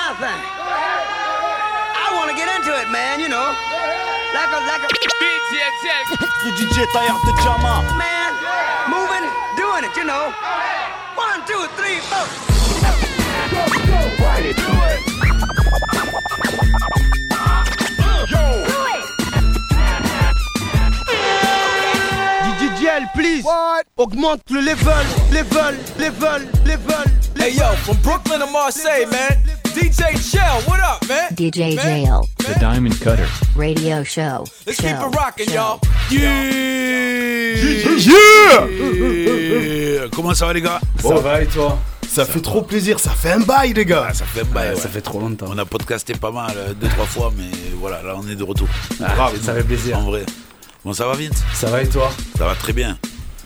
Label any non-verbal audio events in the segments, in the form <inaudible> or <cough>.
my thing. I want to get into it, man, you know. Like a, like a. DJ Jack. DJ Taillard de Jama. Man, moving, doing it, you know. One, two, three, four. DJL, please. Augmente le level, level, level, level. Hey yo, from Brooklyn to Marseille, man. DJ Shell, what up, man? DJ Man. Jail. The Diamond Cutter. Radio show. Let's show, keep it rocking, y'all. Yeah Comment ça va les gars? Ça va et toi? Ça fait trop plaisir, ça fait un bail les gars Ah, Ça fait bail, Ouais, ouais. Ça fait trop longtemps. On a podcasté pas mal, euh, deux, trois fois, mais voilà, là on est de retour. Ah, Grave, ça fait plaisir. En vrai. Bon, ça va Vince? Ça va et toi? Ça va très bien.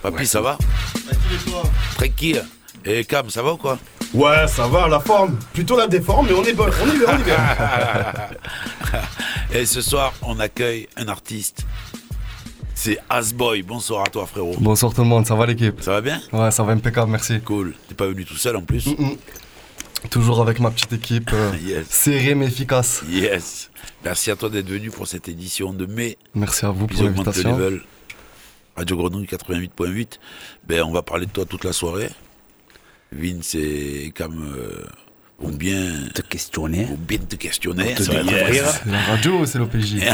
Papy, ça va? Tranquille. Et Cam, ça va ou quoi? Ouais, ça va, la forme. Plutôt la déforme, mais on est bon, on est bien, on est bien. <laughs> Et ce soir, on accueille un artiste. C'est Asboy. Bonsoir à toi, frérot. Bonsoir tout le monde, ça va l'équipe? Ça va bien? Ouais, ça va impeccable, merci. Cool. T'es pas venu tout seul en plus? Toujours avec ma petite équipe, euh, <laughs> Yes. serrée mais efficace. Yes. Merci à toi d'être venu pour cette édition de mai. Merci à vous Puis pour l'invitation. level. Radio Grenouille 88.8. Ben, on va parler de toi toute la soirée. Vince Cam euh, vont bien Te questionner. vont bien te questionner. te. C'est la radio ou c'est l'OPJ <laughs>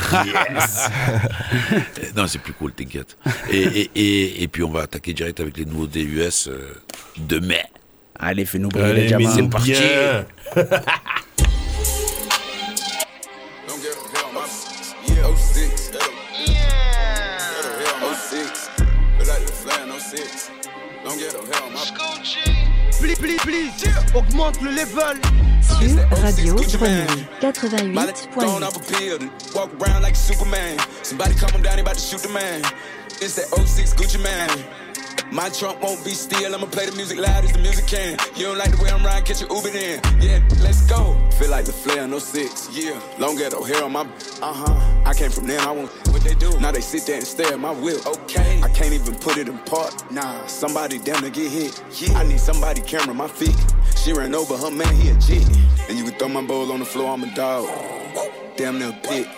non, c'est plus cool, t'inquiète. Et, et, et, et puis on va attaquer direct avec les nouveautés US euh, de mai. Allez, fais-nous briller les diamants. c'est parti. Don't get them hell, my yeah, 06. That'll, that'll hell, 06. Feel like the flying 06. Don't get them hell, my Please, please, please. Augmente le level. Sur Radio Gucci man. Grenouille Molly gone 88.8. off a pill, walk around like Superman. Somebody come him down, they about to shoot the man. It's that 06 Gucci man. My trunk won't be still, I'ma play the music loud as the music can. You don't like the way I'm riding, catch your Uber then. Yeah, let's go. Feel like the flare no 06. Yeah, long ghetto hair on my. Uh huh. I came from there, I won't. What they do? Now they sit there and stare at my whip. Okay. I can't even put it in park. Nah, somebody damn to get hit. Yeah. I need somebody camera my feet. She ran over her man, he a G. And you can throw my bowl on the floor, I'm a dog. Damn near pit.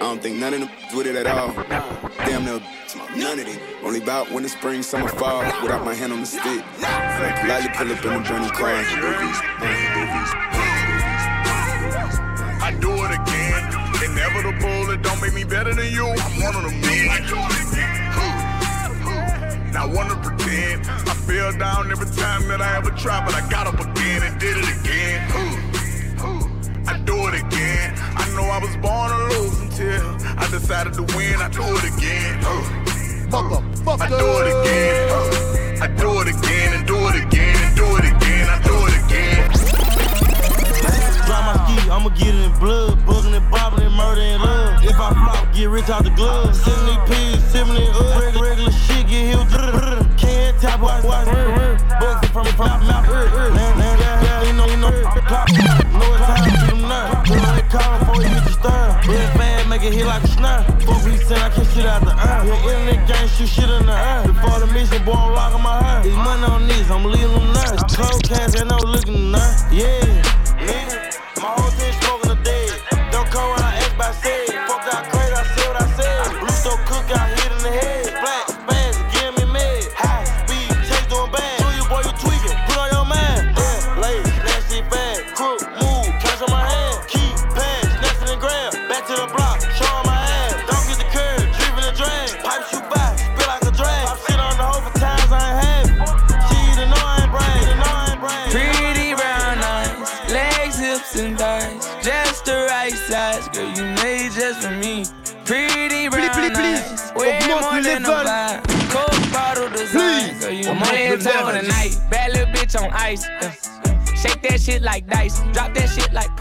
I don't think none of them with it at all. Damn near none of it. Only about when the spring, summer, fall. Without my hand on the stick. Lightly pull up in a burning car. I do it again. Inevitable, it don't make me better than you. I'm one of them men. Not wanna pretend. I fell down every time that I ever tried, but I got up again and did it again. I do it again. I know I was born to lose until I decided to win. I do it again. Fuck a fucker I do it again. I do it again and do it again and do it again. I do it again. Drop my ski, I'ma get it in blood. Buzzing and bobbing and murder and love. If I flop, get rich out the glove. 70 P's, 70 up. Regular, regular shit, get healed. <laughs> Can't tap, watch, watch. Bugs from the front mouth. Uh, uh. Man, man, yeah, yeah, you know, you know. Clock, know Pull before you hit the stern. Real fast, make it hit like a snare. Fuck we send, I can shit out the earth. Yeah, internet gang, shoot shit in the air. Before the mission, boy, I'm locking my hair. It's money on this, I'm leaving them nerves. Cold cash, ain't no looking nerve. Yeah,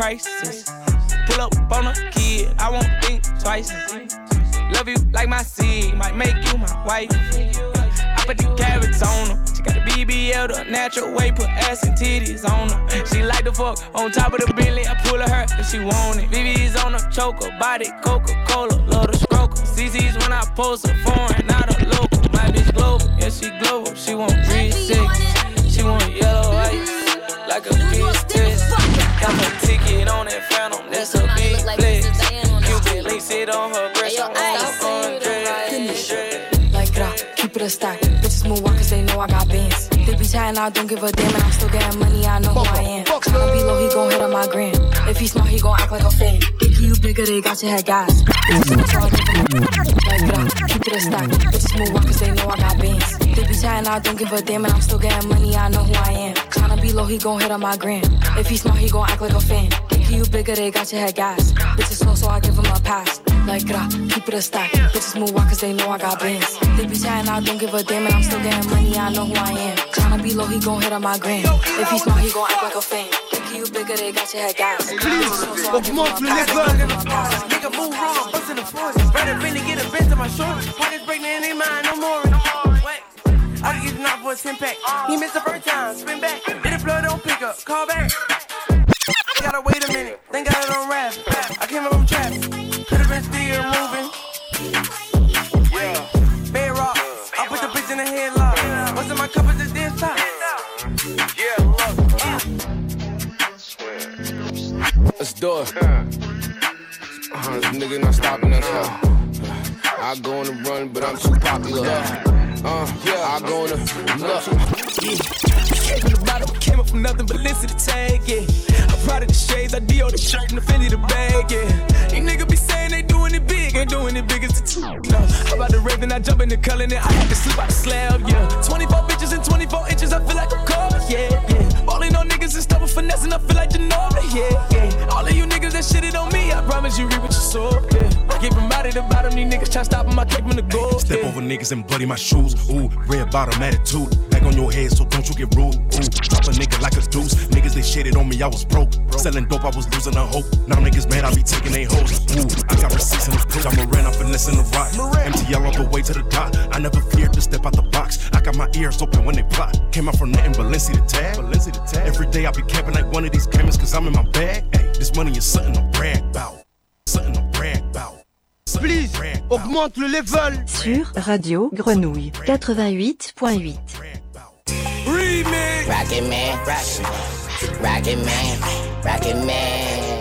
prices. Pull up on a kid, I won't think twice. Love you like my seed, might make you my wife. I put the carrots on her. She got the BBL the natural way, put ass and titties on her. She like the fuck on top of the Bentley. I pull her if she want it. BB's on her choker, body Coca Cola, love the stroker. CC's when I post her foreign, not a local. My bitch global, yeah she global. She want 360, she want yellow ice, like a bitch chatting, I don't give a damn, and I'm still getting money, I know who I am. Tryna be low, he gon' hit on my gram. If he smart, he gon' act like a fan. Think you bigger, they got your head gas. So I give a- Like keep it a stack. Bitches move on cause they know I got bands. They be chatting, I don't give a damn, and I'm still getting money, I know who I am. Tryna be low, he gon' hit on my gram. If he smart, he gon' act like a fan. Think you bigger, they got your head gas. Bitches slow, so I give him a pass. Like gra, keep it a stack. Bitches move on cause they know I got bands. They be chatting, I don't give a damn, and I'm still getting money, I know who I am. Tryna be low, he gon' hit on my gram. If he smart, he gon' act like a fan. Think you bigger, they got your head gas. Slow, so I give him. Nigga move wrong, bust in the force. Better really get a bend to my shoulders. When it's breaking in their mind, no more. I can get the knock for a 10 pack. He missed the first time, spin back. Hit the floor, don't pick up, call back. I Gotta wait a minute, then got it on rap. I came up from traffic, Uh, this nigga not stopping us, huh? I go on the run, but I'm too popular. Uh, yeah, I go on the look. Came from the bottom, came up from nothing but listen to tag, yeah. I'm proud of the shades, I D on the shirt and the Fendi the bag, yeah. These niggas be saying they doing it big, ain't doing it big as the two. No, I'm about to rave and I jump in the color and I had to sleep out the slab, yeah. 24 bitches and 24 inches, I feel like I'm covered, yeah, yeah. Balling on niggas and stuff with finesse and I feel like Ginobili, yeah, of you niggas that shitted on me, I promise you reap what you sow, yeah. Get from out of the bottom, these niggas try stopping my cake from the goal, Step yeah. over niggas and bloody my shoes. Ooh, red bottom attitude. Back on your head, so don't you get rude. Ooh, drop a nigga like a deuce. Niggas they shitted on me, I was broke. Selling dope, I was losing a hope. Now niggas mad, I be taking they hoes. Ooh, I got receipts in the proof. I'm a rent, I'm finessing the rock. MTL all the way to the top. I never feared to step out the box. I got my ears open when they plot. Came out from nothing but Balenci the tag. Balenci the tag. Every day I be camping like one of these chemists, cause I'm in my bag. Hey, this money is something to brag about. Something to brag about. Please, augmente le level. Sur Radio Grenouille 88.8. Remix. Rocket Man, Rocket Man, Rocket Man,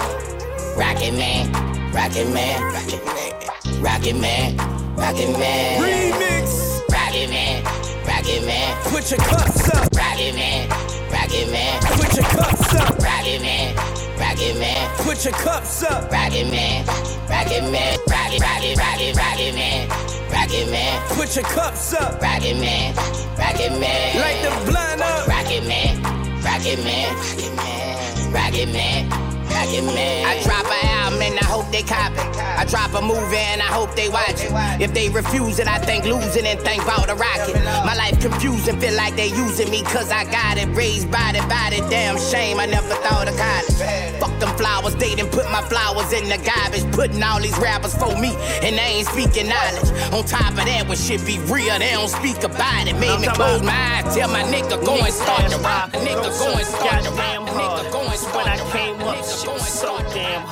Rocket Man, Rocket Man, Rocket Man, Rocket Man, Rocket Man, Remix. Rocket Man, Rocket Man, Put your cups up. Rocket Man, Rocket Man, Put your cups up. Rocket Man, Rocket Man, Put your cups up. Rocket Man, Rocket Man, Rocket, Rocket, Rocket, Rocket Man, Rocket Man, Put your cups up. Rocket Man, Rocket Man, Light the blind up. Rocket Man, Rocket Man, Rocket Man, Rocket Man, Rocket Man. I drop an album and I hope they copy. I drop a movie and I hope they watch it. If they refuse it, I think losing and think about the rocket. My life confusing, feel like they using me cause I got it. Raised by the body, damn shame, I never thought of college. Fuck them flowers, they done put my flowers in the garbage. Putting all these rappers for me and they ain't speaking knowledge. On top of that, when shit be real, they don't speak about it. Made me close my eyes, tell my nigga go and start the rock. Nigga go and start the rock. Nigga go and start the rock.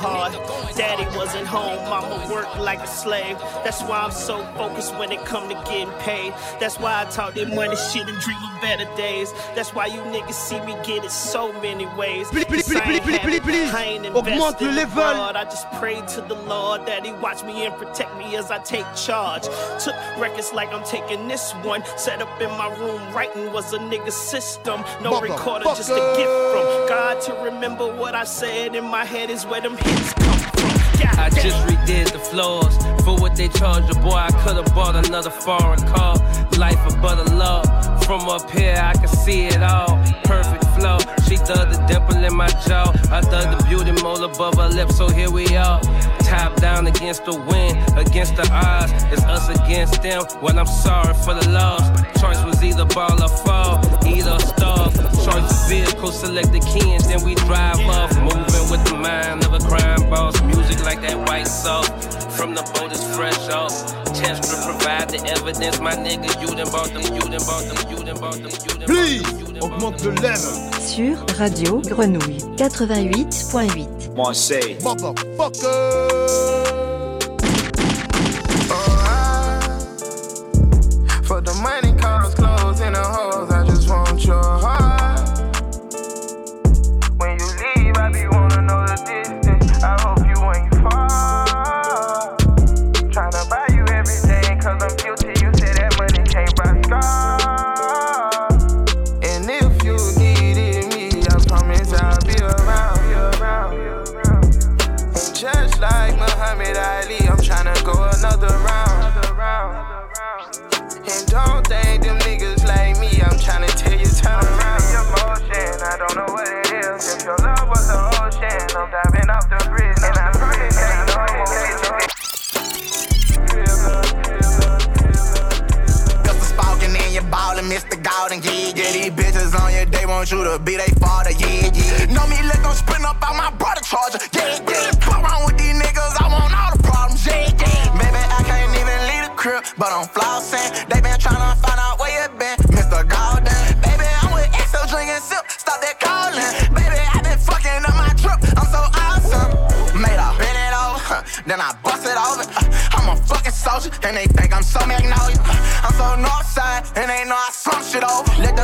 Hard. Daddy wasn't home, mama worked like a slave. That's why I'm so focused when it come to getting paid. That's why I talk that money shit and dream of better days. That's why you niggas see me get it so many ways. Please, please, please, please, please, please. I ain't Augmente invested le in level. I just pray to the Lord that He watch me and protect me as I take charge. Took records like I'm taking this one. Set up in my room, writing was a nigga system. No recorder, just a gift from God to remember what I said in my head is where them hits come from. God I just redid the floors for what they charged the boy. I could've bought another foreign car. Life of butter love. From up here, I can see it all. Perfect flow. She dug the dimple in my jaw. I dug the beauty mole above her lips, so here we are. Top down against the wind, against the odds. It's us against them. Well, I'm sorry for the loss. Choice was either ball or fall, either starve. Choice vehicle, select the kins, then we drive off. Moving with the mind of a crime boss. Music like that white sauce. From the boat is fresh off. To provide the evidence, my nigga. You done bought them, you done bought them, you done bought them, you done Please, augmente le level. Sur Radio Grenouille 88.8. Marseille. For want you to be they father, yeah, yeah. Know me, let them spin up out my brother charger, yeah, yeah. Fuck around with these niggas, I want all the problems, yeah, yeah. Baby, I can't even leave the crib, but I'm flossing. They been tryna find out where you been, Mr. Golden. Baby, I'm with XO drinking sip, stop that calling. Baby, I been fucking up my trip, I'm so awesome. Made a bend it over, huh, then I bust it over. Uh, I'm a fucking soldier, and they think I'm so magnolia. Uh, I'm so north side, and they know I slump shit over. Let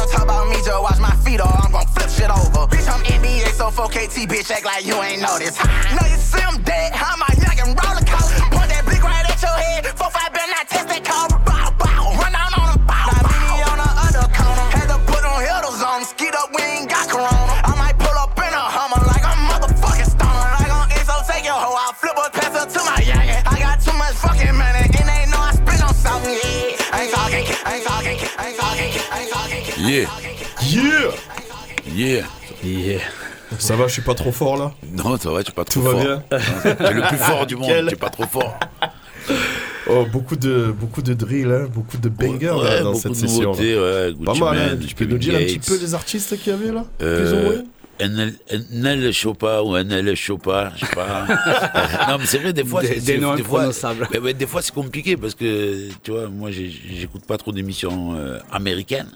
just watch my feet, or I'm gon' flip shit over. Bitch, I'm NBA, so 4KT, bitch, act like you ain't noticed. Know you see I'm dead, I'm my young and roller coaster. Point that blick right at your head, 4-5 better not test that cobra. Bow, bow, run down on a bow, bow. me on the other corner, had to put on heels on, skied up, we ain't got corona. I might pull up in a Hummer like I'm motherfucking stoner. Like on ISO, take your hoe, I'll flip her, pass her to my youngin'. I got too much fucking money, and they know I spit on something, yeah. I ain't talking, I ain't talking, I ain't talking, I ain't talking. Yeah. Yeah. Ça va, je suis pas trop fort là Non, ça va, tu es pas trop Tout va fort. bien Tu es le plus fort du monde, Quel- tu es pas trop fort. <laughs> Oh, beaucoup de, beaucoup de drill, hein, beaucoup de bangers Ouais, là, dans cette de session. nouveautés, là. ouais, Pas mal, hein. tu peux nous dire un petit peu les artistes qu'il y avait là Euh, NL, NL Chopa ou NL Chopa, je sais pas. <laughs> non, mais c'est vrai, des fois, Des- c'est- des noms des fois, mais- mais des fois, c'est compliqué parce que, tu vois, moi, j'écoute pas trop d'émissions euh, américaines.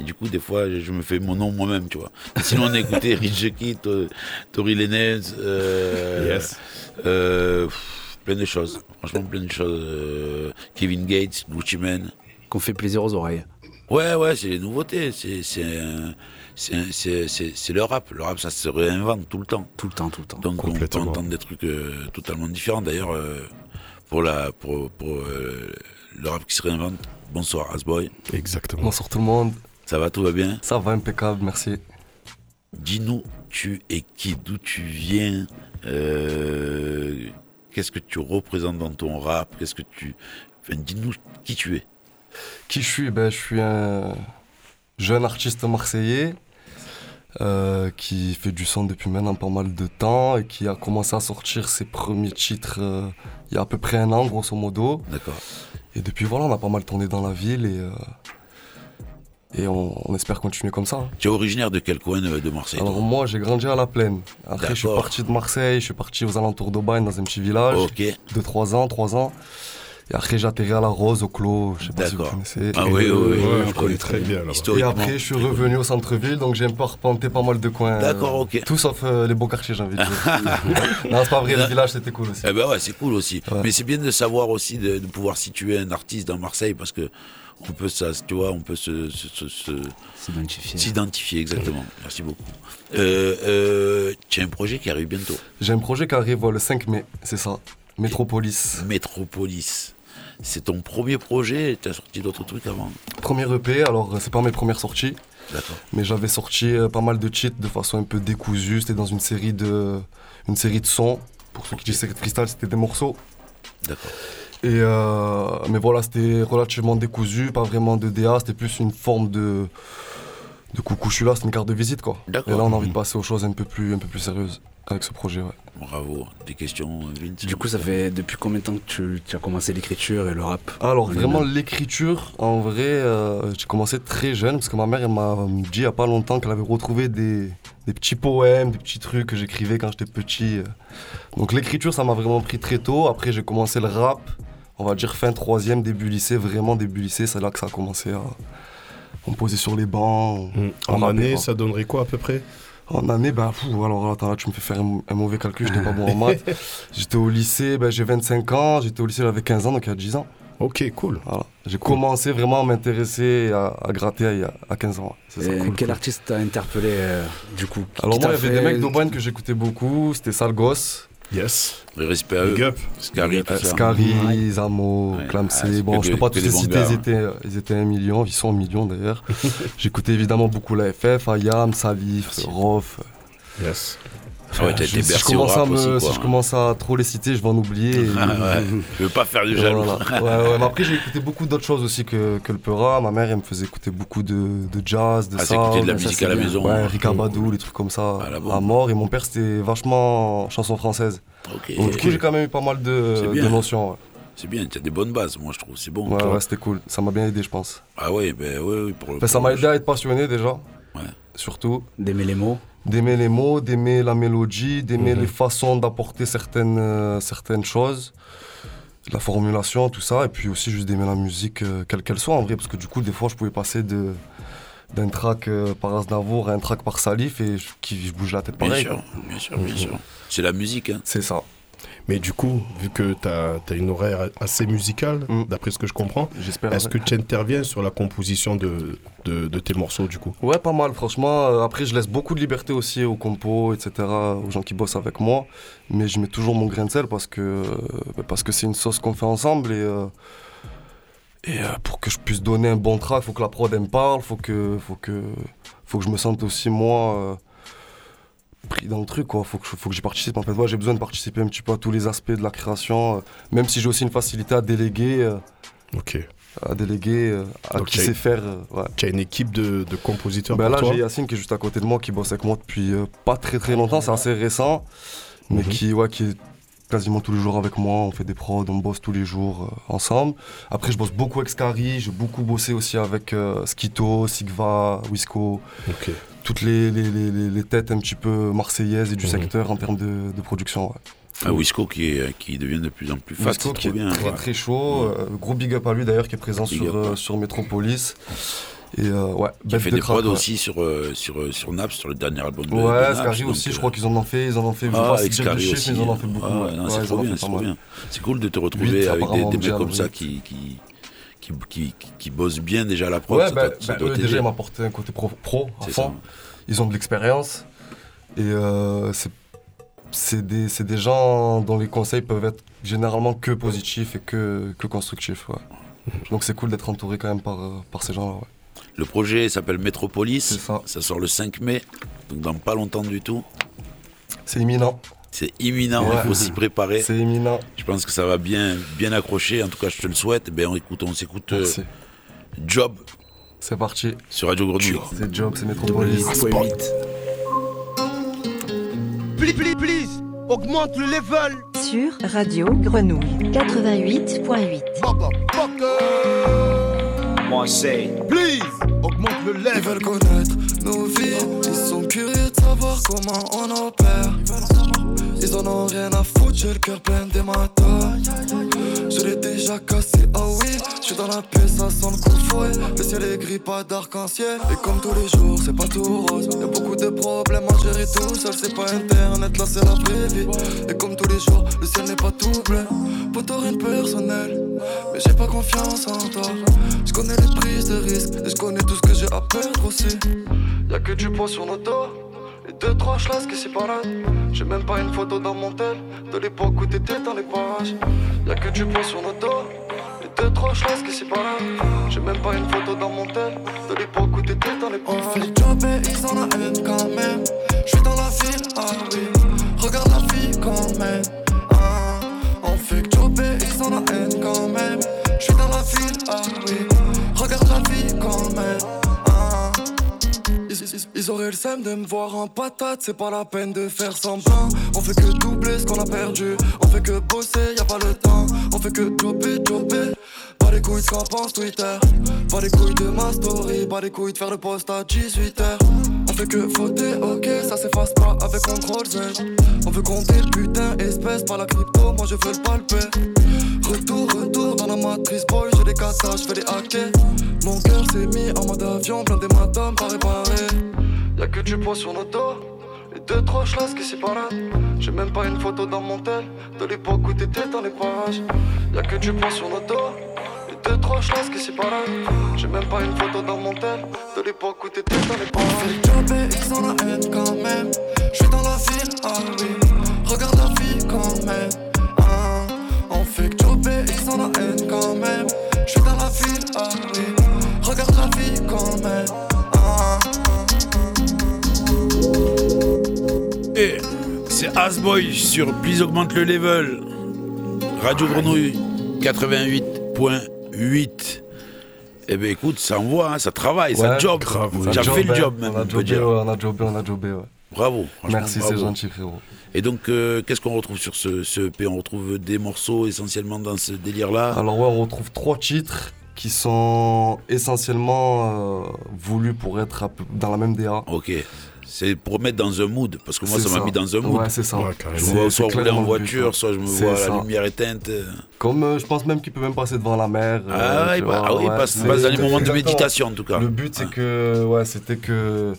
Et du coup, des fois, je me fais mon nom moi-même, tu vois. Mais sinon, on a écouté <laughs> Rich Key, To- Tory Lanez, euh, Yes. euh, pff, plein de choses. Franchement, plein de choses. euh, Kevin Gates, Gucci Mane. Qu'on fait plaisir aux oreilles. Ouais, ouais, c'est les nouveautés. C'est le rap. Le rap, ça se réinvente tout le temps. Tout le temps, tout le temps. Donc on peut entendre des trucs euh, totalement différents. D'ailleurs, euh, pour, la, pour, pour euh, le rap qui se réinvente, bonsoir Asboy. Exactement. Bonsoir tout le monde. Ça va, tout va bien? Ça va impeccable, merci. Dis-nous, tu es qui? D'où tu viens? Euh, Qu'est-ce que tu représentes dans ton rap? Qu'est-ce que tu... Enfin, dis-nous qui tu es. Qui je suis? Ben, Je suis un jeune artiste marseillais euh, qui fait du son depuis maintenant pas mal de temps et qui a commencé à sortir ses premiers titres euh, il y a à peu près un an, grosso modo. D'accord. Et depuis, voilà, on a pas mal tourné dans la ville et, et on, on espère continuer comme ça. hein. Tu es originaire de quel coin de, de Marseille Alors moi, j'ai grandi à la plaine. Après, je suis parti de Marseille, je suis parti aux alentours d'Aubagne dans un petit village. Ok. De 3 ans, 3 ans. Et après, j'ai atterri à la Rose, au Clos, je sais pas si vous D'accord. connaissez. Ah oui, oui, oui, Ouais, je on connaît très bien. Et après, je suis revenu au centre-ville, donc j'ai un peu arpenté pas mal de coins. D'accord, euh, ok. Tout sauf euh, les beaux quartiers, j'ai envie de dire. <laughs> non, c'est pas vrai, le village, c'était cool aussi. Eh ben ouais, c'est cool aussi. Ouais. Mais c'est bien de savoir aussi de, de pouvoir situer un artiste dans Marseille parce que on peut ça, tu vois, on peut se, S'identifier. s'identifier exactement. Merci beaucoup. Euh, euh, tu as un projet qui arrive bientôt. J'ai un projet qui arrive le 5 mai, c'est ça. Métropolis. Métropolis. C'est ton premier projet. Tu as sorti d'autres trucs avant. Premier EP, alors c'est pas mes premières sorties. D'accord. Mais j'avais sorti euh, pas mal de cheats de façon un peu décousue. C'était dans une série de, une série de sons. Pour ceux qui disent série de freestyle, c'était des morceaux. D'accord. Et euh, mais voilà, c'était relativement décousu, pas vraiment de DA, c'était plus une forme de de coucou, je suis là, c'est une carte de visite quoi. Et là, on a envie de passer aux choses un peu plus un peu plus sérieuses avec ce projet. Ouais. Bravo. Des questions, Vince Du coup, ça fait depuis combien de temps que tu, tu as commencé l'écriture et le rap Alors en vraiment l'écriture, en vrai, euh, j'ai commencé très jeune parce que ma mère elle m'a dit il y a pas longtemps qu'elle avait retrouvé des, des petits poèmes, des petits trucs que j'écrivais quand j'étais petit. euh. Donc l'écriture ça m'a vraiment pris très tôt. Après j'ai commencé le rap, on va dire fin troisième, début lycée, vraiment début lycée, c'est là que ça a commencé à on me posait sur les bancs. En rappait, année, quoi. ça donnerait quoi à peu près? En année, bah, alors attends, là, tu me fais faire un, un mauvais calcul, j'étais pas bon en maths. <laughs> J'étais au lycée, bah, j'ai 25 ans, j'étais au lycée, j'avais 15 ans, donc il y a 10 ans. Ok, cool. Voilà. J'ai commencé vraiment à m'intéresser, à, à gratter à 15 ans. C'est ça, Et cool, quel cool. artiste t'a interpellé euh, du coup? Alors moi, il y avait des mecs d'Aubagne que j'écoutais beaucoup, c'était Sale Yes. Respect à eux. Big up. Scary, tout ça. Scary, Zamo, Ouais. Clamsey. Ah, bon, je peux des- pas tous les citer, ils étaient, ils étaient un million, ils sont un million d'ailleurs. <laughs> J'écoutais évidemment beaucoup la FF, Ayam, Salif, Rof. Yes. Ah ouais, Je- été si, je commence à rap me- aussi, quoi. si je commence à trop les citer, je vais en oublier. et- <laughs> ouais. Je veux pas faire du jaloux. Voilà. Ouais, ouais, mais après, j'ai écouté beaucoup d'autres choses aussi que, que le Peura. Ma mère, elle me faisait écouter beaucoup de, de jazz, de Ah, ça. t'écoutais de la ça, musique à la maison. Ouais, Rika Badou, les trucs comme ça. Ah, à mort. Et mon père, c'était vachement chanson française. Ok. Donc, du coup, j'ai quand même eu pas mal de, de bien. notions. Ouais, C'est bien, tu as des bonnes bases, moi je trouve. C'est bon. ouais, ouais, c'était cool. Ça m'a bien aidé, je pense. Ah ouais, ben ouais, ouais, pour le. Enfin, ça m'a aidé à être passionné déjà. surtout. D'aimer les mots D'aimer les mots, d'aimer la mélodie, d'aimer Mhm. les façons d'apporter certaines, euh, certaines choses, la formulation, tout ça, et puis aussi juste d'aimer la musique, euh, quelle qu'elle soit en vrai, parce que du coup, des fois, je pouvais passer de d'un track euh, par Aznavour à un track par Salif et je, qui, je bouge la tête Bien pareil. sûr, quoi. bien sûr, bien sûr. C'est la musique. Hein. C'est ça. Mais du coup, vu que tu as, une horaire assez musicale, d'après ce que je comprends, Mm. Est-ce que tu interviens sur la composition de, de, de tes morceaux du coup? Ouais, pas mal, franchement. Euh, Après, je laisse beaucoup de liberté aussi aux compos, etc., aux gens qui bossent avec moi. Mais je mets toujours mon grain de sel parce que euh, bah, parce que c'est une sauce qu'on fait ensemble et, euh, et pour que je puisse donner un bon track, faut que la prod elle me parle, faut que, faut que, faut que je me sente aussi moi pris dans le truc, quoi. Faut que, faut que j'y participe. En fait, moi, j'ai besoin de participer un petit peu à tous les aspects de la création, euh, même si j'ai aussi une facilité à déléguer. euh, Ok. À déléguer, euh, à Donc, qui sait faire. ouais. Tu as une équipe de, de compositeurs Ben pour là, j'ai Yacine qui est juste à côté de moi, qui bosse avec moi depuis pas très très longtemps, c'est assez récent, mais Mhm. qui, ouais, qui est quasiment tous les jours avec moi. On fait des prods, on bosse tous les jours euh, ensemble. Après, je bosse beaucoup avec Scary, j'ai beaucoup bossé aussi avec euh, Skito, Sigva, Wisco. Toutes les, les, les- les- les têtes un petit peu marseillaises et du Mhm. secteur en termes de, de production. ouais. Ah, Wisco qui, est, qui devient de plus en plus fat, Wisco qui est bien. très Ouais. très chaud. euh, gros big up à lui d'ailleurs qui est présent Big sur, euh, sur Metropolis. Et euh, ouais, Qui a bête fait de des prods ouais. aussi sur, euh, sur, euh, sur Naps, sur le dernier album de, Ouais, donc, aussi, euh, je crois qu'ils en ont fait, ils en ont fait, je Ah, Scary chiffre, aussi. ils en ont fait beaucoup. Ah, ouais. c'est trop bien, trop bien. Cool de te retrouver avec des, des mecs comme ça qui, qui, qui, qui, qui- bossent bien déjà à la prod. Ouais, ça bah, doit- ça bah, doit eux, t'aider. déjà, ils un côté pro, pro à fond. ça. Ils ont de l'expérience. Et euh, c'est c'est des, gens dont les conseils peuvent être généralement que positifs et que, que constructifs. ouais. Donc c'est cool d'être entouré quand même par, euh, par ces gens-là. ouais. Le projet s'appelle Metropolis. Ça. sort le 5 mai, donc dans pas longtemps du tout. C'est imminent. C'est imminent, il Ouais. faut s'y préparer. C'est imminent. Je pense que ça va bien, bien accrocher. En tout cas, je te le souhaite. Ben, on écoute, on s'écoute euh. Job. C'est parti. Sur Radio Grenouille. C'est Job, c'est Metropolis. Please, please, please, augmente le level. Sur Radio Grenouille 88.8. Marseille. Please, augmente le level. Ils veulent connaître nos vies, ils sont curieux de savoir comment on opère. Ils en ont rien à foutre, j'ai le cœur plein d'hématomes. Je l'ai déjà cassé, ah oui, je suis dans la paix, ça sent le coup de fouet. Le ciel est gris, pas d'arc-en-ciel. Et comme tous les jours, c'est pas tout rose. Y'a beaucoup de problèmes à gérer tout seul, c'est pas internet, là c'est la vraie vie. Et comme tous les jours, le ciel n'est pas tout bleu. Pour rien de personnel, mais j'ai pas confiance en toi. Je connais les prises de risque et je connais tout ce que j'ai à perdre aussi. Y'a que du poids sur nos dos. Et deux, trois chlasses qui s'y baladent. J'ai même pas une photo dans mon tel. De l'époque où t'étais dans les parages. Y'a que du poids sur nos dos. Et deux, trois chlasses qui s'y baladent. J'ai même pas une photo dans mon tel. De l'époque où t'étais dans les parages. On fait le job et ils en a haine quand même. J'suis dans la ville, ah oui. Regarde la vie quand même. Ah, on fait que job et ils en a haine quand même. J'suis dans la ville, ah oui. Regarde la vie quand même. Ils auraient le seum de me voir en patate, c'est pas la peine de faire semblant. On fait que doubler ce qu'on a perdu, on fait que bosser, y a pas le temps. On fait que jobber, jobber. Pas les couilles de ce qu'en pense Twitter, pas les couilles de ma story, pas les couilles de faire le post à 18h. Fait que voter, ok, ça s'efface pas avec contrôle Z. On veut compter putain espèce, pas la crypto, moi je veux le palper. Retour, retour dans la matrice, boy, j'ai des katas, je fais des hackers. Mon cœur s'est mis en mode avion, plein d'hématomes pas réparés. Y'a que du poids sur nos dos, et deux, trois chlasses qui s'y baladent. J'ai même pas une photo dans mon tel, de l'époque où t'étais dans les parages. Y'a que du poids sur nos dos, et deux, trois chlasses qui s'y baladent. J'ai même pas une photo dans mon tel, de l'époque où t'étais dans les parages. On fait le job et ils en a haine quand même. J'suis dans la ville, ah oui. Regarde la vie quand même. Ah, on fait que job et ils en a haine quand même. J'suis dans la ville, ah oui. Regarde la vie quand même. Ah, Et c'est Asboy sur Please Augmente le Level. Radio Grenouille 88.8. Eh ben écoute, ça envoie, hein, ça travaille, ça job. as fait le job, même, On a jobé, dire. ouais, on a jobé, on a jobé, ouais. Bravo. Merci, c'est gentil, frérot. Et donc, euh, qu'est-ce qu'on retrouve sur ce, ce EP On retrouve des morceaux essentiellement dans ce délire-là? Alors ouais, on retrouve trois titres, qui sont essentiellement euh, voulus pour être dans la même DA. Ok. C'est pour mettre dans un mood, parce que moi, ça m'a mis dans un mood. Ouais, c'est ça. Ouais, je C'est- vois soit rouler en voiture, soit je me vois ça. la lumière éteinte. Comme euh, je pense même qu'il peut même passer devant la mer. Ah euh, tu bah, vois, ah oui, ouais, passe- dans les moments de méditation, en tout cas. Le but, c'est que, ouais, c'était que.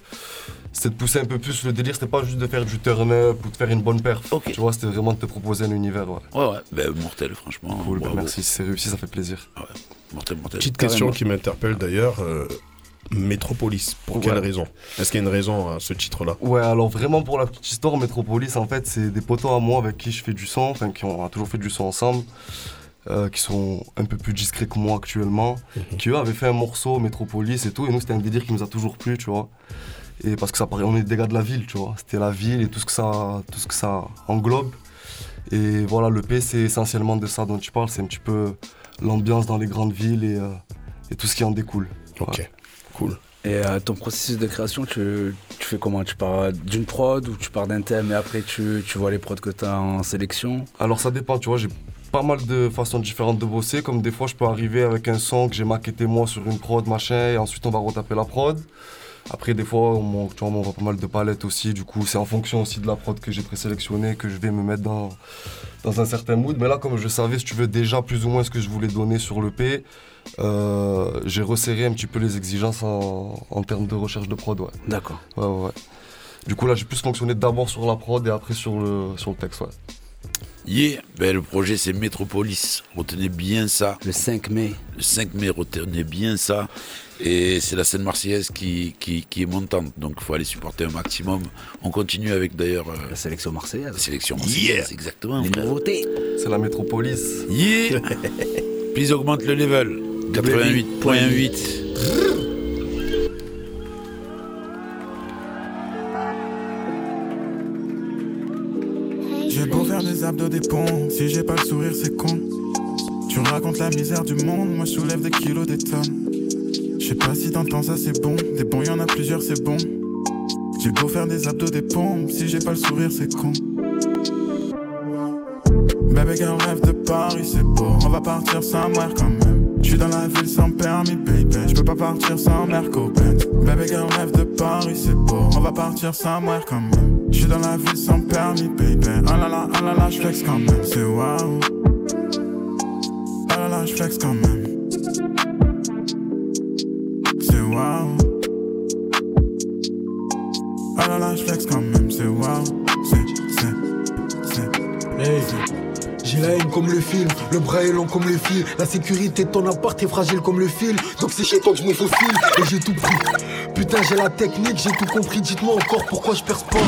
C'était de pousser un peu plus le délire, c'était pas juste de faire du turn-up ou de faire une bonne perf. Tu vois, c'était vraiment de te proposer un univers, ouais. Ouais, ouais, ben, mortel, franchement. Cool, bravo. merci, c'est réussi, ça fait plaisir. Mortel, mortel. Petite question qui m'interpelle d'ailleurs. euh, Métropolis, pour quelle raison? Est-ce qu'il y a une raison à ce titre-là? Ouais, alors vraiment pour la petite histoire, Metropolis, en fait, c'est des potos à moi avec qui je fais du son, enfin, qui ont, on a toujours fait du son ensemble, euh, qui sont un peu plus discrets que moi actuellement, qui eux avaient fait un morceau Metropolis et tout, et nous, c'était un délire qui nous a toujours plu, tu vois. Et parce que ça paraît, on est des gars de la ville, tu vois. C'était la ville et tout ce que ça, tout ce que ça englobe. Et voilà, le P, c'est essentiellement de ça dont tu parles, c'est un petit peu l'ambiance dans les grandes villes et, euh, et tout ce qui en découle. Ok, cool. Et euh, ton processus de création, tu, tu fais comment? Tu pars d'une prod ou tu pars d'un thème et après tu, tu vois les prods que tu as en sélection? Alors ça dépend, tu vois, j'ai pas mal de façons différentes de bosser. Comme des fois, je peux arriver avec un son que j'ai maquetté moi sur une prod, machin, et ensuite on va retaper la prod. Après, des fois, on, tu vois, on m'envoie pas mal de palettes aussi. Du coup, c'est en fonction aussi de la prod que j'ai présélectionnée que je vais me mettre dans, dans un certain mood. Mais là, comme je savais, si tu veux, déjà plus ou moins ce que je voulais donner sur le P, euh, j'ai resserré un petit peu les exigences en, en termes de recherche de prod, ouais. D'accord. Ouais, ouais, ouais. Du coup, là, j'ai plus fonctionné d'abord sur la prod et après sur le, sur le texte, ouais. Yeah, ben, le projet c'est Métropolis. Retenez bien ça. Le 5 mai. Le 5 mai, retenez bien ça. Et c'est la scène marseillaise qui, qui, qui est montante. Donc il faut aller supporter un maximum. On continue avec d'ailleurs. la sélection marseillaise. La sélection marseillaise, exactement. Les nouveautés. C'est la métropolis. Yeah <laughs> Puis augmente le level. 88.8. J'ai beau faire des abdos des ponts, si j'ai pas le sourire c'est con. Tu racontes la misère du monde, moi je soulève des kilos, des tonnes. Je sais pas si t'entends ça c'est bon, des bons y en a plusieurs c'est bon. J'ai beau faire des abdos des pompes, si j'ai pas le sourire c'est con. Baby girl rêve de Paris c'est beau, on va partir moi quand même. J'suis dans la ville sans permis baby, j'peux pas partir sans Merco Benz. Baby girl rêve de Paris c'est beau, on va partir sans moi quand même. J'suis dans la ville sans permis baby, ah là là, ah là là j'flex quand même, c'est waouh. Ah là là j'flex quand même. Le bras est long comme le fil. La sécurité de ton appart est fragile comme le fil. Donc c'est chez toi que je me faufile et j'ai tout pris. Putain, j'ai la technique, j'ai tout compris. Dites-moi encore pourquoi je perce pas.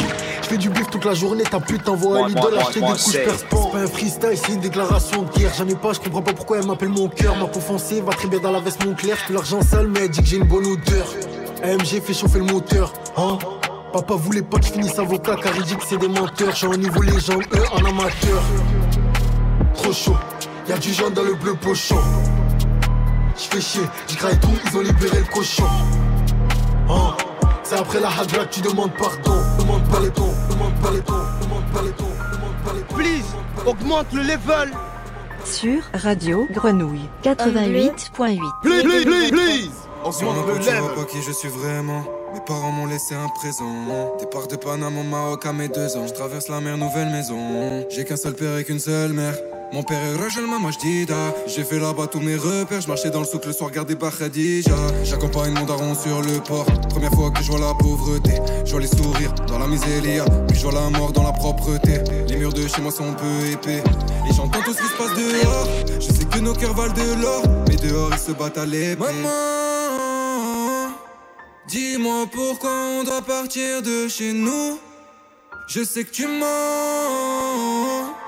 Je fais du bif toute la journée, ta pute t'envoie à l'idole, acheter des moi, coups, je c'est- perce pas. C'est pas un freestyle, c'est une déclaration de guerre. J'en ai pas, je comprends pas pourquoi elle m'appelle mon cœur. Ma peau foncée va très bien dans la veste Montclair. Je l'argent sale, mais elle dit que j'ai une bonne odeur. AMG fait chauffer le moteur, hein. Papa voulait pas que je finisse avocat car il dit que c'est des menteurs. J'ai un niveau légende, eux en amateur. Trop chaud, y'a du jaune dans le bleu pochon. J'fais chier, j'graille tout, ils ont libéré le cochon. Hein? C'est après la hadra que tu demandes pardon. Demande pas les tons, demande pas les tons, demande pas les tons, demande pas les tons. Please, augmente le level. Sur Radio Grenouille 88.8. Please, please, please, please. Sur Augmente mon le level. pas qui je suis vraiment. Mes parents m'ont laissé un présent. Départ de Panama au Maroc à mes deux ans. Je traverse la mer, nouvelle maison. J'ai qu'un seul père et qu'une seule mère. Mon père est Rajal Mama Jdida. J'ai fait là-bas tous mes repères. Je marchais dans le souk le soir, regardais Khadija. J'accompagne mon daron sur le port. Première fois que je vois la pauvreté. Je vois les sourires dans la miséria. Puis je vois la mort dans la propreté. Les murs de chez moi sont peu épais. Et j'entends tout ce qui se passe dehors. Je sais que nos cœurs valent de l'or. Mais dehors ils se battent à l'épée. Maman, dis-moi pourquoi on doit partir de chez nous. Je sais que tu mens.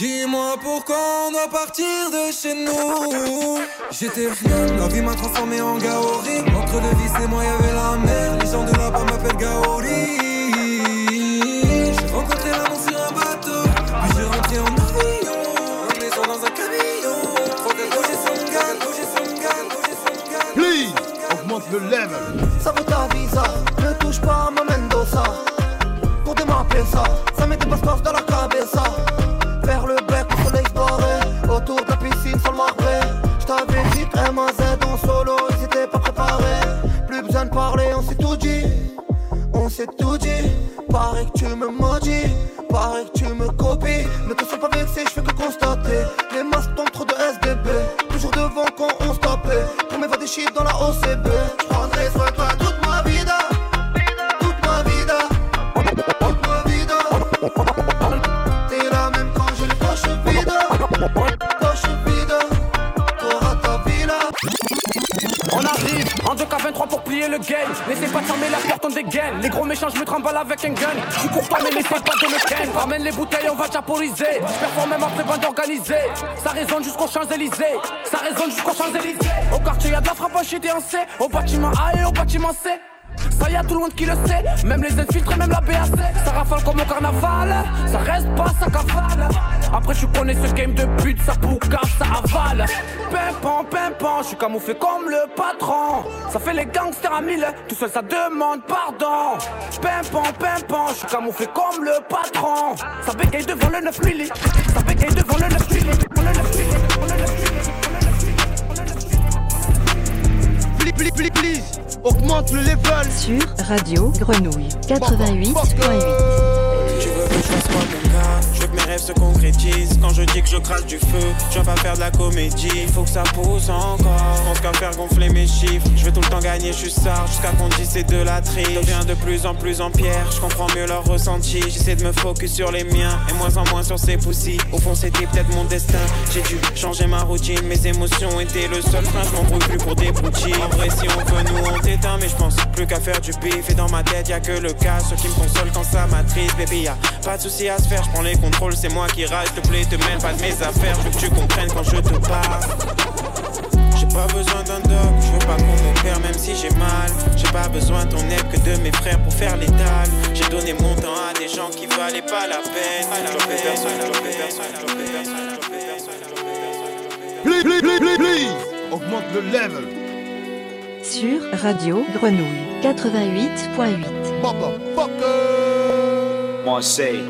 Dis-moi pourquoi on doit partir de chez nous. J'étais rien, la vie m'a transformé en Gaori. Entre le vice et moi, y'avait la mer. Les gens de là-bas m'appellent Gaori. J'ai rencontré l'amour sur un bateau. Puis j'ai rentré en avion. Une maison dans un camion. Trop de bouger son gal, bouger son gal, bouger son gal. Please, augmente le level. Ça vaut ta visa, ne touche pas à ma Mendoza Pour de m'appeler ça, ça met des passeports dans la cabeza sur. J't'avais dit MAZ en solo, ils étaient pas préparés. Plus besoin de parler, on s'est tout dit. On s'est tout dit. Pareil que tu me maudis, pareil que tu me copies. Ne te sois pas vexé, j'fais que constater. Les masques tombent trop de SDB. Toujours devant quand on se tapait. Pour m'évader, dans la OCB. 2K23 pour plier le game. N'essaie pas fermer la porte, on dégaine. Les gros méchants, je me trimballe avec un gun. Je pour toi, mais n'essaie pas de me ken. Ramène les bouteilles, on va diaporiser. Je performe même après bande organisée. Ça résonne jusqu'aux Champs-Élysées. Ça résonne jusqu'aux Champs-Élysées. Au quartier, y'a de la frappe et en C. Au bâtiment A et au bâtiment C. Ça y a tout le monde qui le sait, même les infiltrés, même la BAC. Ça rafale comme au carnaval, ça reste pas, ça cavale. Après, tu connais ce game de pute, ça poucasse, ça avale. Pimpant, pimpant, je suis camouflé comme le patron. Ça fait les gangsters à mille, tout seul ça demande pardon. Pimpant, pimpant, je suis camouflé comme le patron. Ça bégaye devant le 9 milli, ça bégaye devant le 9 milli. Le 9 milli, le 9 milli. Please, please, please, please, augmente le level. Sur Radio Grenouille 88.8. Rêves se concrétisent Quand je dis que je crache du feu Je viens pas faire de la comédie. Faut que ça pousse encore. Je pense qu'à faire gonfler mes chiffres. Je veux tout le temps gagner, je suis Jusqu'à qu'on dise c'est de la triche. Je deviens de plus en plus en pierre. Je comprends mieux leur ressenti J'essaie de me focus sur les miens. Et moins en moins sur ces poussis Au fond c'était peut-être mon destin. J'ai dû changer ma routine. Mes émotions étaient le seul frein. Je m'embrouille plus pour des broutilles En vrai si on veut nous on t'éteint Mais je pense plus qu'à faire du bif. Et dans ma tête y a que le cas. Ce qui me console quand ça m'attriste. Baby y'a pas de soucis à se faire. Je prends les contrôles c'est moi qui rage S'il te plaît te mêle pas de mes affaires Je veux que tu comprennes quand je te parle j'ai pas besoin d'un doc, je veux pas qu'on me perd même si j'ai mal. J'ai pas besoin de ton aide que de mes frères pour faire l'étal. J'ai donné mon temps à des gens qui valaient pas la peine. Please, please, please, augmente le level. Sur Radio Grenouille 88.8. Moi c'est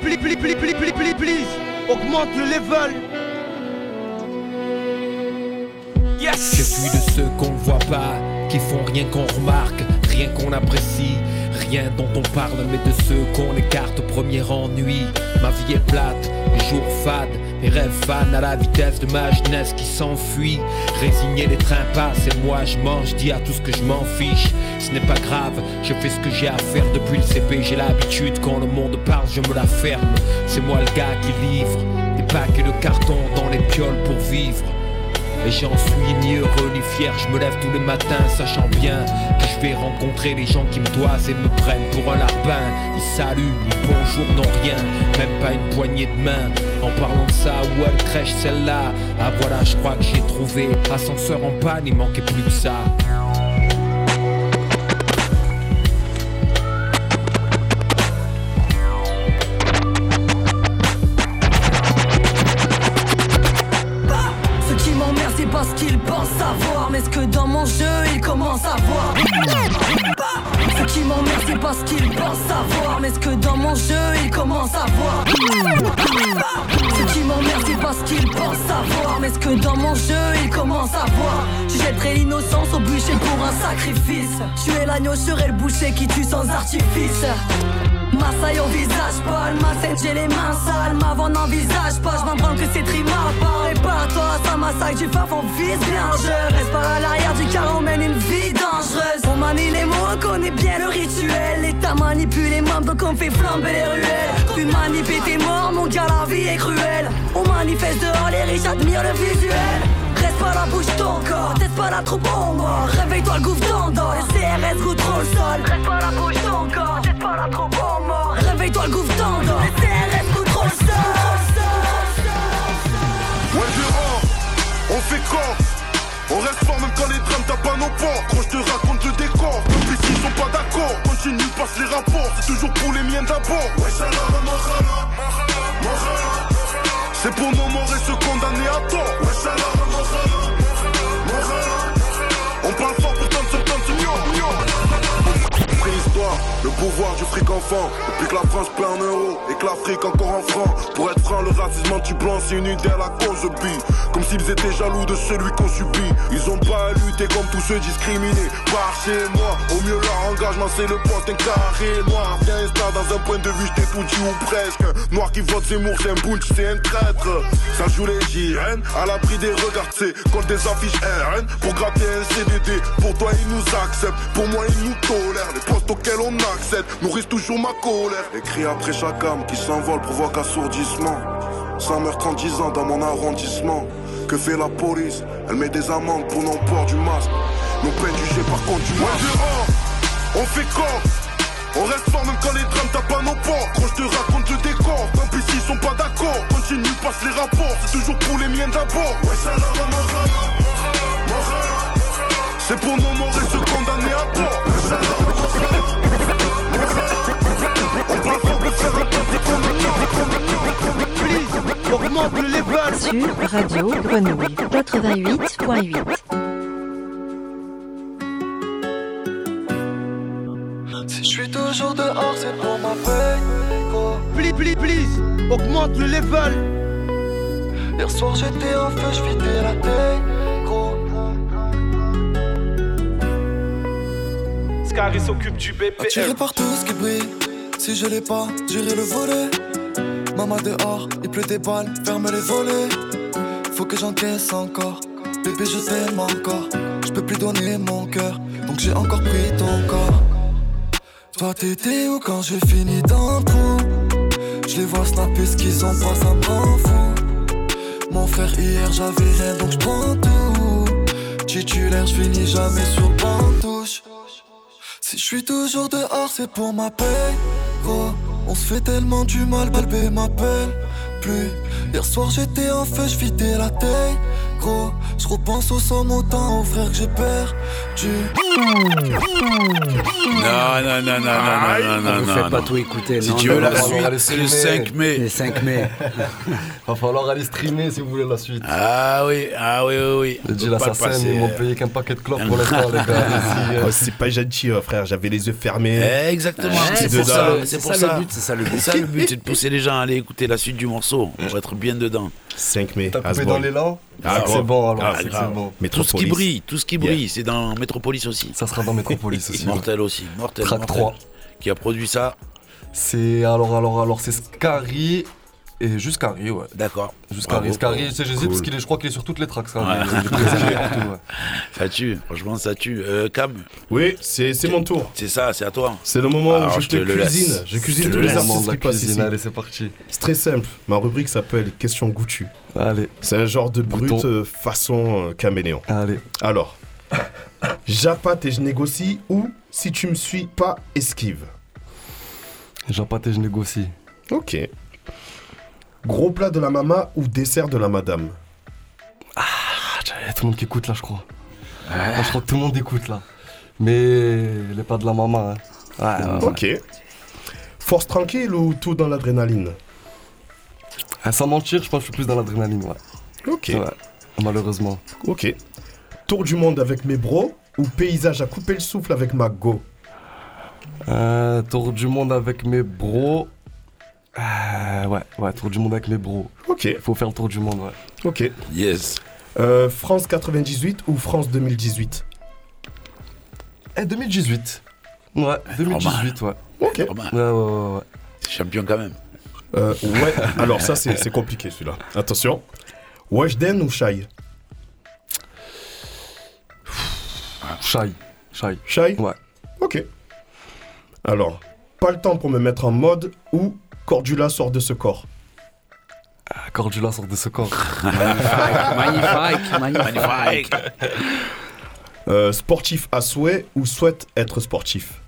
Please, please, please, please, please, please, please, please, augmente le level. Je suis de ceux qu'on voit pas, qui font rien qu'on remarque, rien qu'on apprécie, rien dont on parle, mais de ceux qu'on écarte au premier ennui. Ma vie est plate, les jours fades, mes rêves fans à la vitesse de ma jeunesse qui s'enfuit. Résigné, les trains passent et moi je mange, dis à tout ce que je m'en fiche. Ce n'est pas grave, je fais ce que j'ai à faire depuis le CP. J'ai l'habitude quand le monde parle, je me la ferme. C'est moi le gars qui livre des paquets de carton dans les pioles pour vivre. Et j'en suis ni heureux ni fier, je me lève tous les matins sachant bien que je vais rencontrer les gens qui me doivent et me prennent pour un larbin. Ils saluent, ni bonjour, non rien, même pas une poignée de main. En parlant de ça, où elle crèche celle-là Ah voilà, je crois que j'ai trouvé. Ascenseur en panne, il manquait plus que ça. L'agneau, je serai le boucher qui tue sans artifice. Massaille au visage pâle, ma scène j'ai les mains sales, ma voix n'envisage pas, je m'en branle que c'est trimar Prépare-toi, ça massacre du paf, on vise bien. Je reste par à l'arrière du car on mène une vie dangereuse. On manie les mots, on connaît bien le rituel. L'État manipule les membres donc on fait flamber les ruelles. Tu manipules tes morts, mon gars la vie est cruelle. On manifeste dehors, les riches admirent le visuel. pas la bouche ton corps, teste pas la troupe en mort Réveille-toi le gouffre d'endor, le CRS roule trop le sol. Reste pas la bouche ton corps, teste pas la troupe en mort Réveille-toi le gouffre d'endor, le CRS roule trop le sol. Ouais, je on fait corps. On reste fort même quand les drames tapent à nos portes. Quand je te raconte le décor, depuis qu'ils sont pas d'accord. Continue, passe les rapports, c'est toujours pour les miens d'abord. Ouais, salam, marhala, marhala. C'est pour nos morts et se condamner à tort. Le pouvoir du fric enfant. Depuis que la France paie en euros et que l'Afrique encore en francs. Pour être franc, le racisme anti-blanc, c'est une idée à la cause bi. Comme s'ils étaient jaloux de celui qu'on subit. Ils ont pas à lutter comme tous ceux discriminés. Par chez moi, au mieux leur engagement, c'est le poste un carré noir. Viens installe dans un point de vue, j't'ai tout dit ou presque. Noir qui vote Zemmour, c'est un bunch, c'est un traître. Ça joue les JN, à l'abri des regards, c'est contre des affiches RN. Pour gratter un CDD, pour toi ils nous acceptent, pour moi ils nous tolèrent. Les postes auxquels on accède nourrissent toujours ma colère. Cris après chaque âme qui s'envole provoquent assourdissement. 100 meurtres en 10 ans dans mon arrondissement. Que fait la police? Elle met des amendes pour non-port du masque. Nos peines jugées par contre du masque. on fait corps. On reste fort même quand les drames tapent à nos portes. Quand je te raconte le décor, tant pis s'ils sont pas d'accord. Continue, passe les rapports, c'est toujours pour les miens d'abord. Ouais, ça C'est pour nos morts et se condamner à mort. Radio Grenouille 88.8. Si je suis toujours dehors, c'est pour ma paix. gros. Please, please, please, augmente le level. Hier soir j'étais en feu, je vidais la tête. Gros. Scary s'occupe du Attiré BPM. par tout ce qui brille. Si je l'ai pas, j'irai le voler. Maman dehors, il pleut des balles, ferme les volets. Faut que j'encaisse encore. Bébé, je t'aime encore. Je peux plus donner mon cœur, donc j'ai encore pris ton corps. Toi, t'étais où quand j'ai fini dans le trou? Je les vois snapper ce qu'ils ont pas, ça me rend fou. Mon frère, hier j'avais rien, donc je prends tout. Titulaire, je finis jamais sur le. Si je suis toujours dehors, c'est pour ma paix. Gros, on se fait tellement du mal, bébé m'appelle plus. Hier soir j'étais en feu, je vidais la tête. Gros, je repense aux sommes autant aux frères que j'ai perdu. Non, non, non, non, non, non, non, On vous non, fait non. pas tout écouter. Si tu veux la suite, c'est le 5 mai. Le 5 mai. <laughs> Va falloir aller streamer si vous voulez la suite. Ah oui, ah oui, oui, oui. Le l'assassin, ils m'ont payé qu'un paquet de clopes pour l'instant, les gars. <laughs> Euh. Oh, c'est pas gentil, euh, frère. J'avais les yeux fermés. Exactement, c'est pour ça, c'est pour ça. le but, c'est ça le but. C'est ça le but, c'est de pousser les gens à aller écouter la suite du morceau pour être bien dedans. 5 mai. T'as coupé dans l'élan? Ah, C'est grave. bon, alors, Ah, c'est c'est bon. Tout ce qui Métropolis. brille, tout ce qui brille, c'est dans Metropolis aussi. Ça sera dans Metropolis <laughs> aussi. Mortel aussi, mortel. Track mortel. 3. Qui a produit ça C'est alors alors alors c'est Scary et juste Scary ouais. D'accord. Scary, bravo. tu sais, j'hésite Cool. parce qu'il est, je crois qu'il est sur toutes les tracks. Scary. Ouais. Partout. <laughs> Ça tue, franchement ça tue. Euh, Cam Oui, c'est c'est mon tour. C'est ça, c'est à toi. C'est le moment Alors, où je, je te cuisine. laisse. Je cuisine tous le les artistes qui passent ici. allez c'est parti. C'est très simple. Ma rubrique s'appelle Question goûtue. Allez, C'est un genre de brut Bouton. euh, façon euh, caméléon. allez. Alors, j'appâte et je négocie ou si tu me suis pas, esquive? J'appâte et je négocie. Ok. Gros plat de la mama ou dessert de la madame Ah, il y a tout le monde qui écoute là, je crois. Ah, je crois que tout le monde écoute là. Mais les pas de la maman. Hein. Ouais, ouais, ouais. Ok. Force tranquille ou tout dans l'adrénaline Ah, sans mentir, je pense que je suis plus dans l'adrénaline, ouais. Ok. Ouais, malheureusement. Ok. Tour du monde avec mes bros ou paysage à couper le souffle avec ma go Euh, tour du monde avec mes bros. Euh, ouais, ouais, tour du monde avec mes bros. Ok. Faut faire le tour du monde, ouais. Ok. Yes. Euh, France 98 ou France 2018 Eh, 2018. Ouais, 2018, ouais. Ok. Mal. Ouais, ouais, ouais, ouais. Champion quand même. Euh, ouais, alors ça c'est c'est compliqué celui-là. Attention. Weshden ou Shai? Shai. Shai. Shai? Ouais. Ok. Alors, pas le temps pour me mettre en mode ou Cordula sort de ce corps. Ah, Cordula sort de ce corps. Magnifique, magnifique. Magnifique. Euh, sportif à souhait ou souhaite être sportif?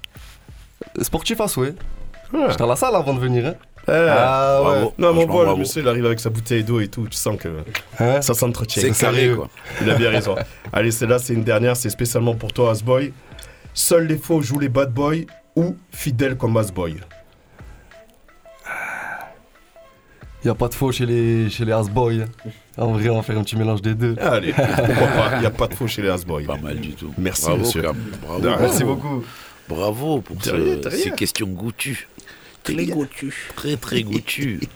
Sportif à souhait. Ah. J'étais à la salle avant de venir, hein. Eh, Ah, ouais. Bravo. Non, mais on Franchement, voit le monsieur, il arrive avec sa bouteille d'eau et tout. Tu sens que Hein? ça s'entretient. C'est carré quoi. Il a bien raison. <laughs> Allez, celle-là, c'est une dernière. C'est spécialement pour toi, Asboy. Seuls les faux jouent les bad boys ou fidèles comme Asboy? Y a pas de faux chez les, chez les Asboy. En vrai, on va faire un petit mélange des deux. Allez, pourquoi pas? Il n'y a pas de faux chez les Asboy. Pas mal du tout. Merci, Bravo, monsieur. Cam. Bravo. Merci beaucoup. Bravo pour ce- rien. ces questions goûtues. Très goûtues. Très très goûtues. <laughs>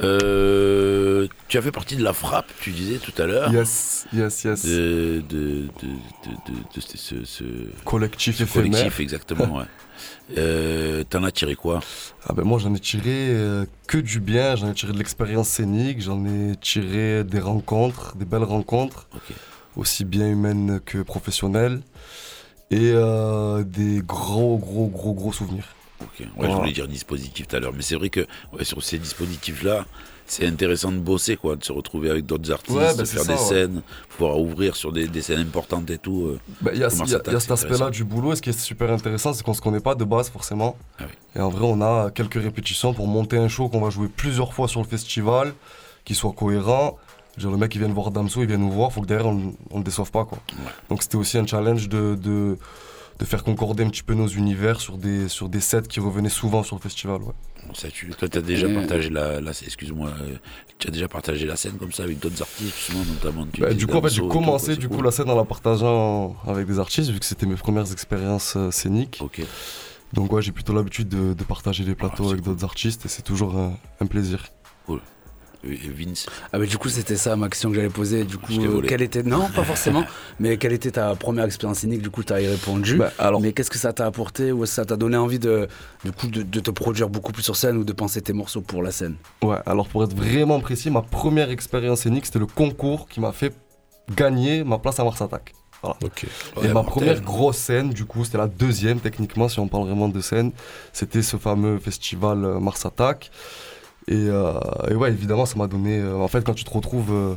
Euh, tu as fait partie de la frappe, tu disais tout à l'heure. Yes, yes, yes. De, de, de, de, de- de ce, Collectif ce éphémère. collectif, exactement, ouais. <laughs> Euh, T'en as tiré quoi? Ah ben moi j'en ai tiré euh, que du bien, j'en ai tiré de l'expérience scénique, j'en ai tiré des rencontres, des belles rencontres, aussi bien humaines que professionnelles, et euh, des gros gros gros gros souvenirs. Ouais, je voulais dire dispositif tout à l'heure, mais c'est vrai que ouais, sur ces dispositifs-là, c'est intéressant de bosser, quoi, de se retrouver avec d'autres artistes, Ouais, de bah, c'est faire ça, des scènes, pouvoir ouvrir sur des, des scènes importantes et tout. euh, Bah, Il y a, cet aspect-là du boulot, et ce qui est super intéressant, c'est qu'on se connaît pas de base forcément. Ah Et en vrai, on a quelques répétitions pour monter un show qu'on va jouer plusieurs fois sur le festival, qui soit cohérent. Genre, le mec, il vient voir Damso, il vient nous voir, faut que derrière, on ne le déçoive pas. Quoi. Donc, c'était aussi un challenge de, de, de faire concorder un petit peu nos univers sur des, sur des sets qui revenaient souvent sur le festival. Ouais. Ça, tu, toi, tu as déjà Et- partagé la, la- excuse-moi, euh, tu as déjà partagé la scène comme ça avec d'autres artistes, justement, notamment. tu Bah, du coup, en fait, j'ai commencé du coup cool. la scène en la partageant avec des artistes, vu que c'était mes premières expériences euh, scéniques. Donc, ouais, j'ai plutôt l'habitude de, de partager les plateaux avec d'autres artistes et c'est toujours un, un plaisir. Cool. Et Vince Ah bah du coup c'était ça ma question que j'allais poser. Du coup euh, quelle était non pas <laughs> forcément mais quelle était ta première expérience scénique du coup tu as y répondu. Bah, Mais qu'est-ce que ça t'a apporté ou est-ce que ça t'a donné envie de du coup de, de te produire beaucoup plus sur scène ou de penser tes morceaux pour la scène? Ouais, alors pour être vraiment précis, ma première expérience scénique, c'était le concours qui m'a fait gagner ma place à Mars Attack. Voilà. Et Ouais, ma mortel. première grosse scène, du coup, c'était la deuxième techniquement, si on parle vraiment de scène. C'était ce fameux festival euh, Mars Attack. Et, euh, et ouais, évidemment, ça m'a donné. euh, en fait, quand tu te retrouves euh,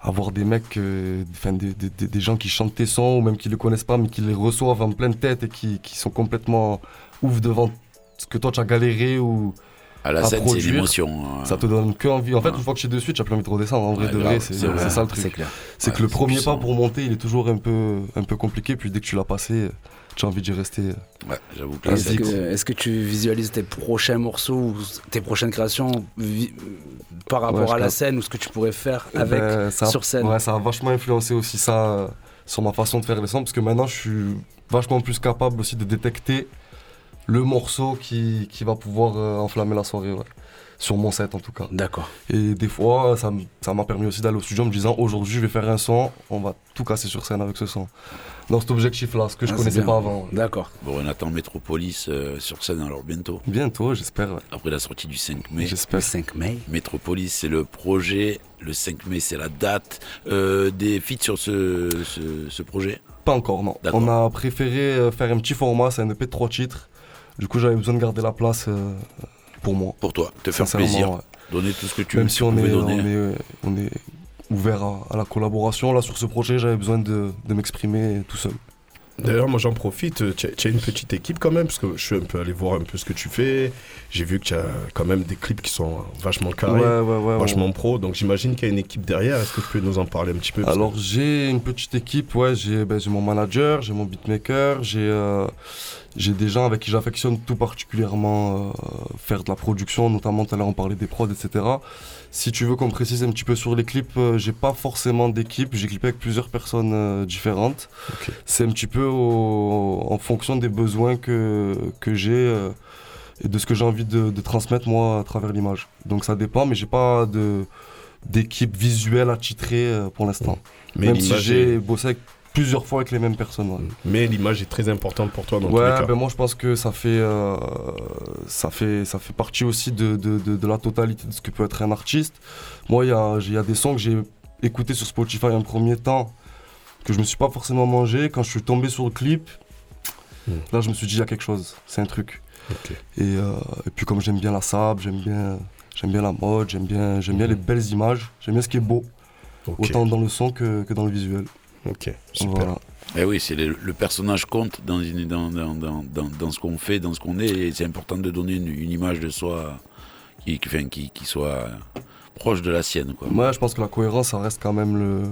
à voir des mecs, des, gens qui chantent tes sons, ou même qui les connaissent pas, mais qui les reçoivent en pleine tête et qui, qui sont complètement ouf devant ce que toi tu as galéré ou. À la à scène, c'est l'émotion, hein. Ça te donne que envie. En fait, une fois que tu es dessus, tu as plus envie de redescendre. En vrai, Ouais, de vrai, c'est c'est vrai. c'est ça le truc. C'est clair. C'est Ouais, que le c'est premier puissant. pas pour monter, il est toujours un peu, un peu compliqué. Puis dès que tu l'as passé, tu as envie d'y rester. Ouais, j'avoue que Est-ce que, quoi. est-ce que tu visualises tes prochains morceaux ou tes prochaines créations vi- par rapport Ouais, je à la scène ou ce que tu pourrais faire avec Ben, ça a- sur scène? Ouais, ça a vachement influencé aussi ça euh, sur ma façon de faire les sons. Parce que maintenant, je suis vachement plus capable aussi de détecter le morceau qui, qui va pouvoir euh, enflammer la soirée. ouais. Sur mon set en tout cas. D'accord. Et des fois, ça m'a permis aussi d'aller au studio en me disant aujourd'hui, je vais faire un son, on va tout casser sur scène avec ce son. Dans cet objectif-là, ce que je Ah, connaissais c'est bien. pas avant. ouais. D'accord. Bon, on attend Métropolis euh, sur scène alors bientôt. Bientôt, j'espère. ouais. Après la sortie du 5 mai. J'espère. 5 mai. Métropolis, c'est le projet. Le 5 mai, c'est la date. Euh, des feats sur ce, ce, ce projet? Pas encore, non. On a préféré faire un petit format, c'est un EP de trois titres. Du coup, j'avais besoin de garder la place euh, pour moi. Pour toi, te faire plaisir. ouais. Donner tout ce que tu Même si on est, donner. on, est, on est ouvert à, à la collaboration, là, sur ce projet, j'avais besoin de, de m'exprimer tout seul. D'ailleurs, moi j'en profite, euh, tu as, une petite équipe quand même, parce que je suis un peu allé voir un peu ce que tu fais. J'ai vu que tu as quand même des clips qui sont vachement carrés, Ouais, ouais, ouais, vachement ouais. pro, donc j'imagine qu'il y a une équipe derrière. Est-ce que tu peux nous en parler un petit peu? Alors j'ai une petite équipe, ouais, j'ai ben, j'ai mon manager, j'ai mon beatmaker, j'ai euh, j'ai des gens avec qui j'affectionne tout particulièrement euh, faire de la production, notamment tout à l'heure on parlait des prods, etc. Si tu veux qu'on précise un petit peu sur les clips, euh, j'ai pas forcément d'équipe, j'ai clippé avec plusieurs personnes euh, différentes. C'est un petit peu au- en fonction des besoins que, que j'ai euh, et de ce que j'ai envie de, de transmettre moi à travers l'image. Donc ça dépend, mais j'ai pas de d'équipe visuelle attitrée euh, pour l'instant. Mais Même si j'ai bossé avec plusieurs fois avec les mêmes personnes. ouais. Mais l'image est très importante pour toi dans tous Ouais, les cas. ben moi je pense que ça fait, euh, ça fait, ça fait partie aussi de, de, de- de la totalité de ce que peut être un artiste. Moi, il y a, y a des sons que j'ai écoutés sur Spotify en premier temps que je me suis pas forcément mangé. Quand je suis tombé sur le clip, là je me suis dit il y a quelque chose, c'est un truc. Et, euh, et puis comme j'aime bien la sable, j'aime bien, j'aime bien la mode, j'aime bien, j'aime bien les belles images, j'aime bien ce qui est beau, autant dans le son que, que dans le visuel. Ok, Voilà. Eh oui, c'est le, le personnage compte dans, une- dans, dans, dans, dans, dans ce qu'on fait, dans ce qu'on est, et c'est important de donner une, une image de soi qui, qui, enfin, qui, qui soit proche de la sienne. Quoi. Moi, je pense que la cohérence, ça reste quand même le.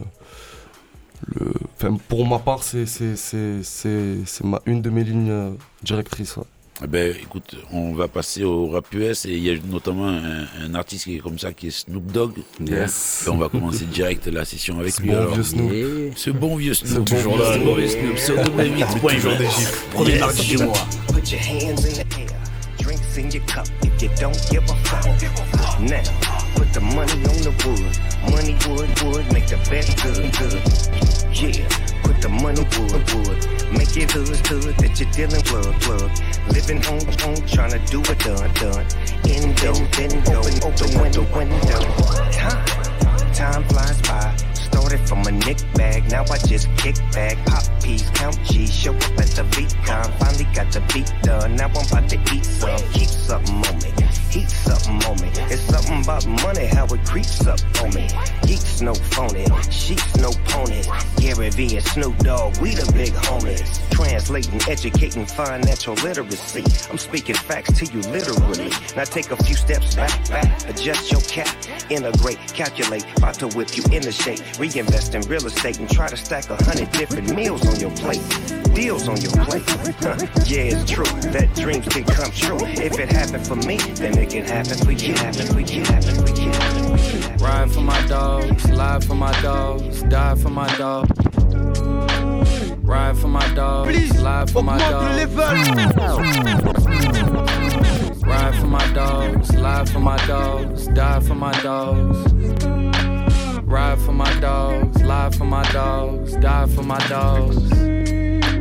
le enfin, pour ma part, c'est c'est- c'est- c'est- c'est ma- une de mes lignes euh, directrices. ouais. Eh ben, écoute, on va passer au rap US et il y a notamment un, un artiste qui est comme ça, qui est Snoop Dogg. Yes. Et on va commencer direct la session avec Ce lui. bon alors. vieux Snoop. Ce bon vieux Ce Snoop. bon toujours vieux là. Snoop. Ce bon vieux Snoop. Sur <laughs> W8. Toujours des gifs. Premier Yes. mardi du mois. Put your hands in the air, drinks in your cup if you don't give a fuck. Now, put the money on the wood. Money wood, wood, make the best good, good. Yeah, put the money wood, wood. Make it hood, hood that you're dealing plug, plug. Living home, home, trying to do it done, done. Indo, bendo, open window, window. Time, time flies by. Started from a nick bag, now I just kick back. Pop peas, count G, show up at the VCon. Finally got the beat done, now I'm about to eat some. Keep something on me, heat something on me. It's something about money, how it creeps up on me. Geeks no phony, sheets no pony. Gary V and Snoop Dogg, we the big homies. Translating, educating financial literacy. I'm speaking facts to you literally. Now take a few steps back, back, adjust your cap, integrate, calculate, about to whip you in the shape. Reinvest in real estate and try to stack a hundred different meals on your plate. Deals on your plate. Huh. Yeah, it's true that dreams can come true. If it happened for me, then it can happen for you. Happen, we can happen, we can happen, we can happen. Ride for my dogs, live for my dogs, die for my dogs. Ride for my dogs, Please, live for my augmente le dogs. Ride for my dogs, live for my dogs, die for my dogs. Ride for my dogs, live for my dogs, die for my dogs.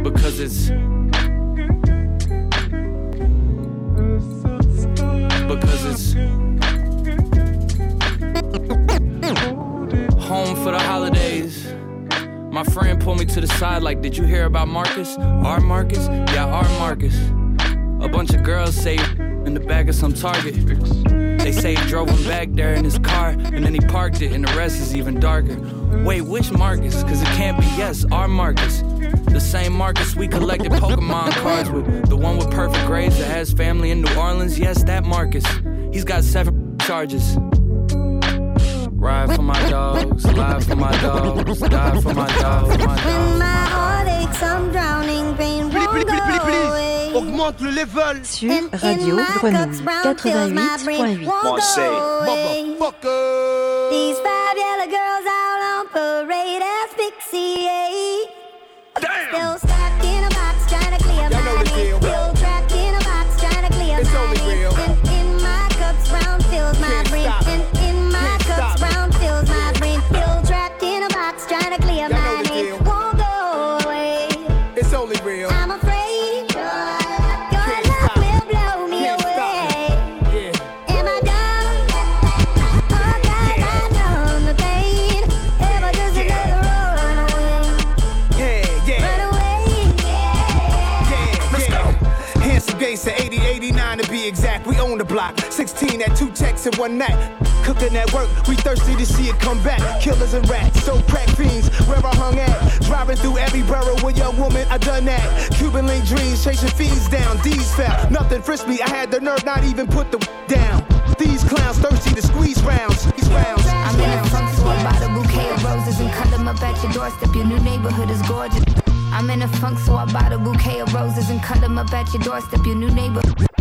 Because it's because it's home for the holidays. My friend pulled me to the side, like, Did you hear about Marcus? Our Marcus? Yeah, our Marcus. A bunch of girls say in the back of some Target. They say he drove him back there in his car, and then he parked it, and the rest is even darker. Wait, which Marcus? Cause it can't be, yes, our Marcus. The same Marcus we collected Pokemon cards with. The one with perfect grades that has family in New Orleans, yes, that Marcus. He's got seven charges. Ride for my dogs, live for my dogs, die for my dogs, my dogs. When my heart aches, I'm drowning, pain won't go away. Augmente le level. Sur Radio Grenouille 88.8. Marseille. These five yellow girls out 16 at two texts in one night. Cooking at work, we thirsty to see it come back. Killers and rats, so crack fiends, where I hung at. Driving through every borough with your woman, I done that. Cuban link dreams, chasing fiends down. These fell, nothing frisked me. I had the nerve not even put the down. These clowns thirsty to squeeze rounds. These rounds. I'm in a funk, I bought a bouquet of roses and cut them up at your doorstep. Your new neighborhood is gorgeous. I'm in a funk, so I bought a bouquet of roses and cut them up at your doorstep. Your new neighborhood.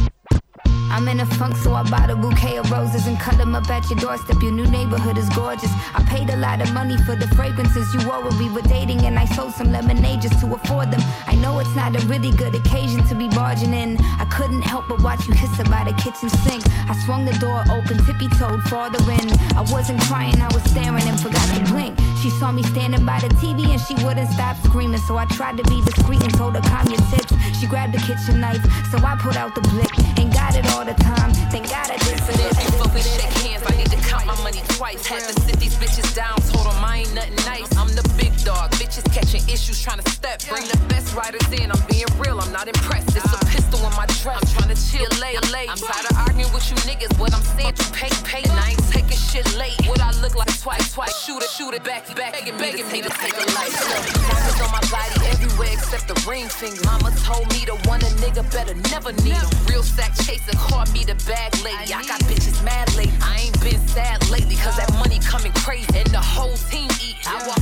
I'm in a funk, so I bought a bouquet of roses and cut them up at your doorstep. Your new neighborhood is gorgeous. I paid a lot of money for the fragrances you wore when we were dating, and I sold some lemonade just to afford them. I know it's not a really good occasion to be barging in. I couldn't help but watch you hiss by the kitchen sink. I swung the door open, tippy toed farther in. I wasn't crying, I was staring and forgot to blink. She saw me standing by the TV and she wouldn't stop screaming, so I tried to be discreet and told her calm your tits. She grabbed the kitchen knife, so I pulled out the blick and got it all the time. Thank God I did for this. Before we shake hands, I need to count my money twice. Had to sit these bitches down, told them I ain't nothing nice. I'm the big dog, bitches catching issues, trying to step. Bring the best riders in, I'm being real, I'm not impressed. It's a pistol in my dress, I'm trying to chill, lay, lay. I'm tired of arguing with you niggas, what I'm saying, you pay, pay. And I ain't taking shit late. What I look like twice, twice. Shoot it, shoot it, back, back, begging, begging me to take a life. On my body except the ring finger. Mama told me to want a nigga better never need. need 'em. Real sack chaser, caught me the bag lady. I got bitches mad late. I ain't been sad lately, cause that money coming crazy. And the whole team eat. I walk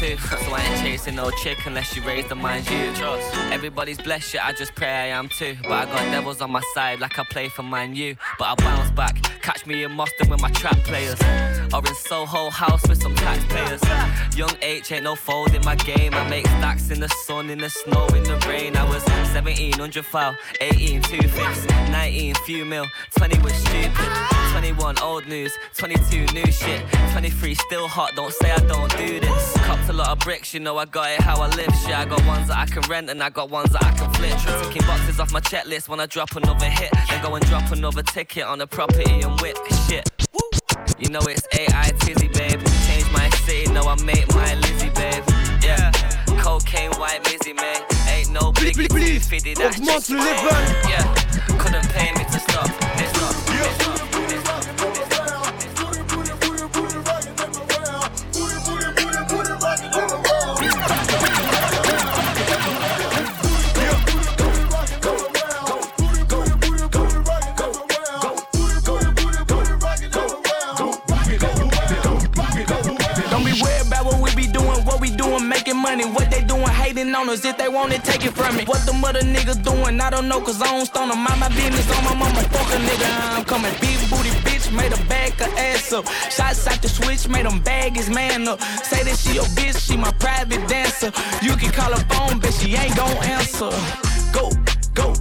So I ain't chasing no chick unless she raised the mind you. Trust. Everybody's blessed, yeah, I just pray I am too. But I got devils on my side like I play for Man U. But I'll bounce back, catch me in Boston with my trap players. Or in Soho House with some tax taxpayers. Young H ain't no fold in my game. I make stacks in the sun, in the snow, in the rain. I was 1700 foul, 18 two fifths, 19 few mil, 20 was stupid, 21 old news, 22 new shit, 23 still hot. Don't say I don't do this. Copped a lot of bricks, you know I got it how I live. Shit, I got ones that I can rent and I got ones that I can flip. Ticking boxes off my checklist when I drop another hit, then go and drop another ticket on a property and whip shit. You know it's AI Tizzy, babe. Change my city, know I make my Lizzie, babe. Yeah, cocaine, white Mizzy, man. Ain't no biggie, please, fitted that augmente le level. Yeah, couldn't pay me to stop. What we be doing, what we doing, making money. What they doing, hating on us. If they want it, take it from me. What the mother niggas doing, I don't know, cause I don't stone them. Mind my business on my mama, fuck a nigga. I'm coming big booty bitch, made a bag her ass up. Shots out the switch, made them bag his man up. Say that she your bitch, she my private dancer. You can call her phone, bitch, she ain't gon' answer. Go. Go,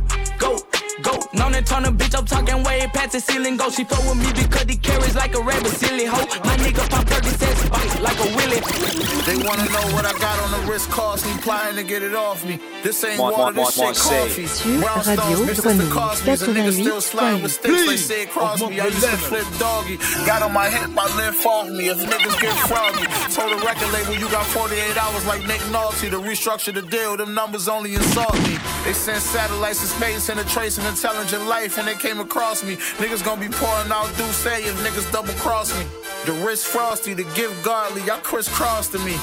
known and turn a bitch up, talking way past the ceiling. Go, she fuck with me because he carries like a rabbit, silly hoe. My nigga pop Percocets, bite like a willy. They wanna know what I got on the wrist, cost me, plotting to get it off me. This ain't Moi, water, moi, this moi, shit moi, coffee. Sur Brownstones, Radio bitches Grenouille the Cosby's, a nigga still sliding with sticks, they Please, say it cross me. I used to flip doggy. Got on my hip, I lift off me. If niggas get froggy, told the record label you got 48 hours like Nick Nolte to restructure the deal. Them numbers only insult me. They sent satellites to space and a trace of intelligent life, and they came across me. Niggas gonna be pouring out do say if niggas double cross me. The wrist frosty, the gift godly, y'all crisscross to me.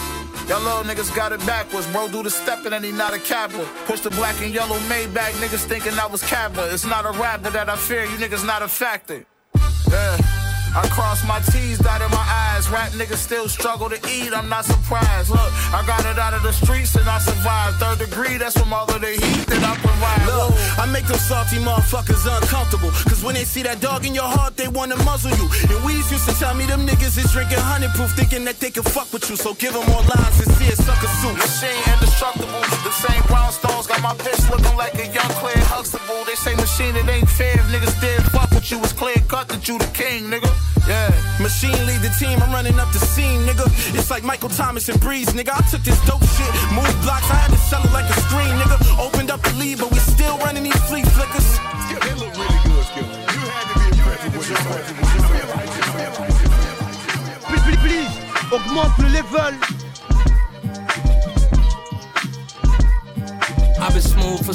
Y'all little niggas got it backwards. Bro, do the stepping and he not a capper. Push the black and yellow Maybach, niggas thinking I was capper. It's not a rapper that I fear, you niggas not a factor. Yeah. I cross my T's, dotted my eyes. Rap niggas still struggle to eat, I'm not surprised. Look, I got it out of the streets and I survived. Third degree, that's from all of the heat that I provide. Look, I make them salty motherfuckers uncomfortable. Cause when they see that dog in your heart, they wanna muzzle you. And Weez used to tell me them niggas is drinking honey proof, thinking that they can fuck with you. So give them more lines and see it sucker suit. Machine indestructible. The same brownstones got my bitch looking like a young Claire Huxtable. They say machine, it ain't fair. If niggas did fuck with you, it's clear cut that you the king, nigga. Yeah. Machine lead the team, I'm running up the scene, nigga. It's like Michael Thomas and Breeze, nigga. I took this dope shit, moved blocks, I had to sell it like a screen, nigga. Opened up the lead, but we still running these flea flickers.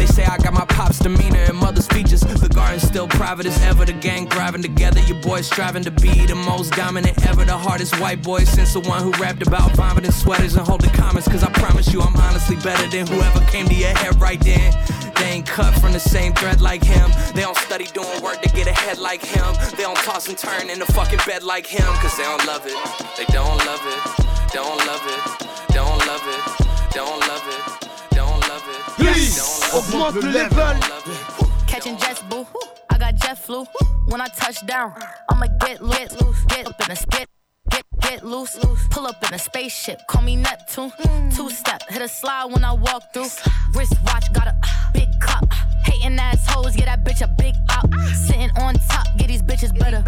They say I got my pop's demeanor and mother's features. The garden's still private as ever. The gang thriving together. Your boys striving to be the most dominant ever. The hardest white boy since the one who rapped about vomiting sweaters and holding comments. Cause I promise you, I'm honestly better than whoever came to your head right then. They ain't cut from the same thread like him. They don't study doing work to get ahead like him. They don't toss and turn in the fucking bed like him. Cause they don't love it. They don't love it. Don't love it. Don't love it. Don't love it. Don't love it. Don't love augmente le level. Catching jets, boo. I got jet flu. When I touch down, I'ma get lit, loose, get up in a get. Get, get loose, pull up in a spaceship, call me Neptune. Two step, hit a slide when I walk through. Wrist watch, got a big cup. Hating assholes, get that bitch a big up. Sitting on top, get these bitches better.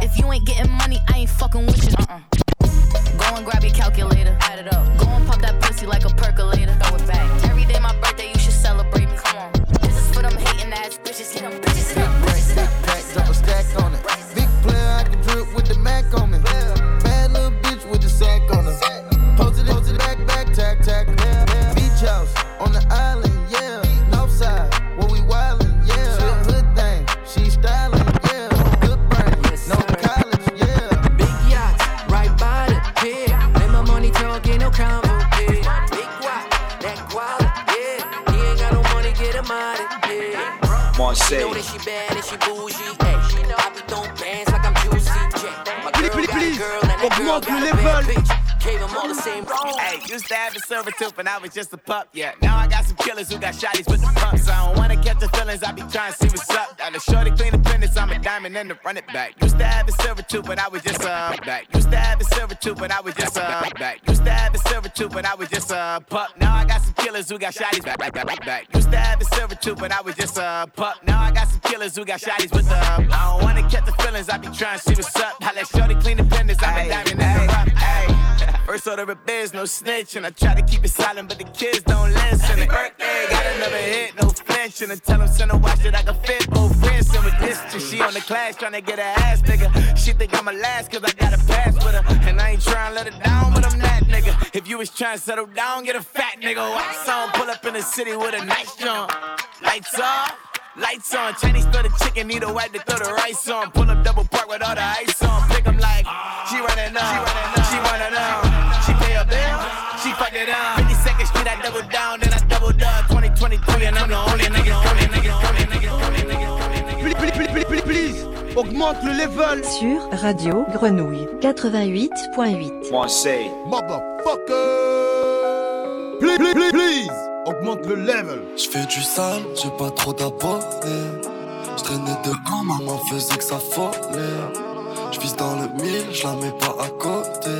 If you ain't getting money, I ain't fucking with you. Uh-uh. Go and grab your calculator, add it up. Go and pop that pussy like a percolator. Throw it back. Every day my birthday, just get them. To have a silver tooth when I was just a pup, yeah. Now I got some killers who got shotties with the pumps. I don't wanna catch the feelings, I be trying to see what's up. Now the shorty clean the penis, I'm a diamond and the run it back. Used to have a silver tooth when I was just a back. Used to have a silver tooth when I was just a back. Used to have a silver tooth when I was just a pup. Now I got some killers who got shotties back, back, back, back, back. Used to have a silver tooth when I was just a pup. Now I got some killers who got shotties with the. I don't wanna catch the feelings, I be trying to see what's up. I let shorty clean the penis, I'm a diamond and the rock. Hey. First order of biz, no snitch, and I try to keep it silent, but the kids don't listen. And birthday, got another hit, no flinch, and I tell them send a watch that I can fit both friends. And with this, and she on the class trying to get her ass nigga. She think I'm a last, cause I got a pass with her. And I ain't trying to let her down, but I'm that nigga. If you was trying to settle down, get a fat nigga. Wax on, pull up in the city with a nice jump. Lights off. Lights on, Chinese throw the chicken, need a wipe to throw the rice on. Pull up double park with all the ice on. Pick 'em like, she running up, she running up, she running up. She pay a bill, she fuck it up. 52nd Street, I double down, then I doubled up. 2023, and I'm the only nigga, only nigga, only nigga, only nigga. Please, please, please, please, please, augmente le level. Sur Radio Grenouille 88.8. Marseille. Motherfucker. Please, please, please, please, augmente le level. Je fais du sale, j'ai pas trop d'abonnés. Je traînais dehors, maman faisait que ça fallait. Je vise dans le mille, je la mets pas à côté.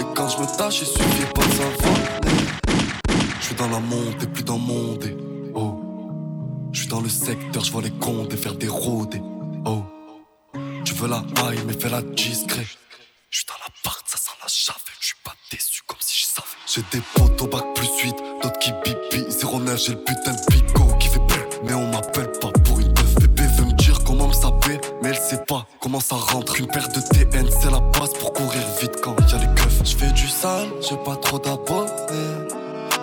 Et quand je me tâche, il suffit pas de s'envoler. Je suis dans la montée, plus dans mon dé. Oh. Je suis dans le secteur, je vois les comptes et faire des rôdés. Oh. Tu veux la haille, mais fais la discret. Je suis dans la part, ça sent la chave. Je suis pas déçu comme si je savais. J'ai des potes au bac plus 8, d'autres qui bibi. 09, j'ai le putain de bigot qui fait plus. Mais on m'appelle pas pour une teuf. Bébé veut me dire comment me saper, mais elle sait pas comment ça rentre. Une paire de TN, c'est la base pour courir vite quand y a les keufs. Je fais du sale, j'ai pas trop d'abonnés.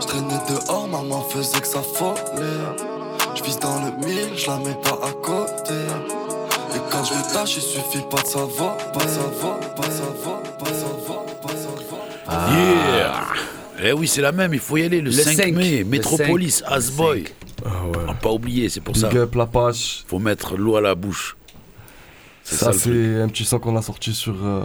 Je traînais dehors, maman faisait que ça fallait. Je vise dans le mille, je la mets pas à côté. Et quand je me tâche, il suffit pas de savoir, pas savoir, pas savoir, pas savoir, pas savoir. Yeah Eh oui, c'est la même, il faut y aller le, Le 5, 5, mai. Métropolis, 5, Asboy. Ah ouais. Pas oublié, c'est pour Big ça. up la page. Faut mettre l'eau à la bouche. C'est ça, Ça, c'est un petit son qu'on a sorti sur. euh,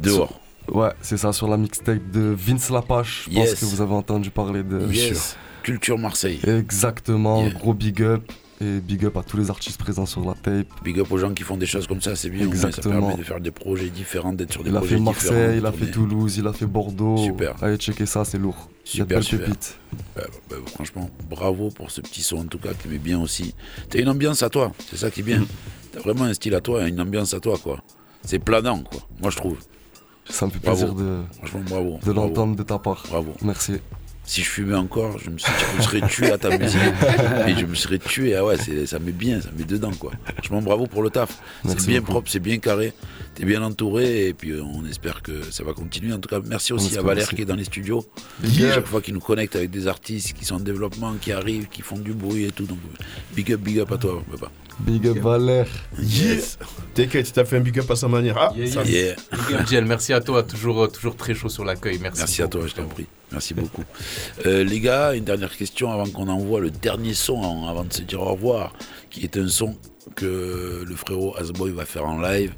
Dehors. sur- Ouais, c'est ça, sur la mixtape de Vince Lapache. Je Yes. pense que vous avez entendu parler de. Yes. Culture Marseille. Exactement, gros big up. Et big up à tous les artistes présents sur la tape. Big up aux gens qui font des choses comme ça, c'est bien. moins, Ça Exactement. permet de faire des projets différents, d'être sur des Il a projets fait différents. Marseille, il a fait. Toulouse, il a fait Bordeaux. Super. Allez checker ça, c'est lourd. Il y a de Super, super. pépites. Bah, bah, franchement, bravo pour ce petit son en tout cas qui met bien aussi. T'as une ambiance à toi, c'est ça qui est bien. Mm. T'as vraiment un style à toi, une ambiance à toi quoi. C'est planant quoi, moi je trouve. Ça me fait Bravo. plaisir de, Franchement, bravo. de l'entendre de ta part. Bravo. Merci. Si je fumais encore, je me, suis, je me serais tué à ta musique. <laughs> Et je me serais tué. Ah ouais, ça met bien, ça met dedans quoi. Franchement, bravo pour le taf. C'est bien beaucoup. propre, c'est bien carré. T'es bien entouré et puis euh, on espère que ça va continuer. En tout cas, merci aussi à Valère aussi. qui est dans les studios. Big up. Chaque fois qu'il nous connecte avec des artistes qui sont en développement, qui arrivent, qui font du bruit et tout. Donc, big up, big up à toi, papa. Big up Valère. Yes. T'inquiète, tu t'as fait un big up à sa manière. Ah, Yeah, ça- yeah. Big up, Jill, merci à toi, toujours, euh, toujours très chaud sur l'accueil. Merci, Merci à toi, je t'en prie. Merci beaucoup. <laughs> Euh, les gars, une dernière question avant qu'on envoie le dernier son, avant de se dire au revoir, qui est un son que le frérot Asboy va faire en live.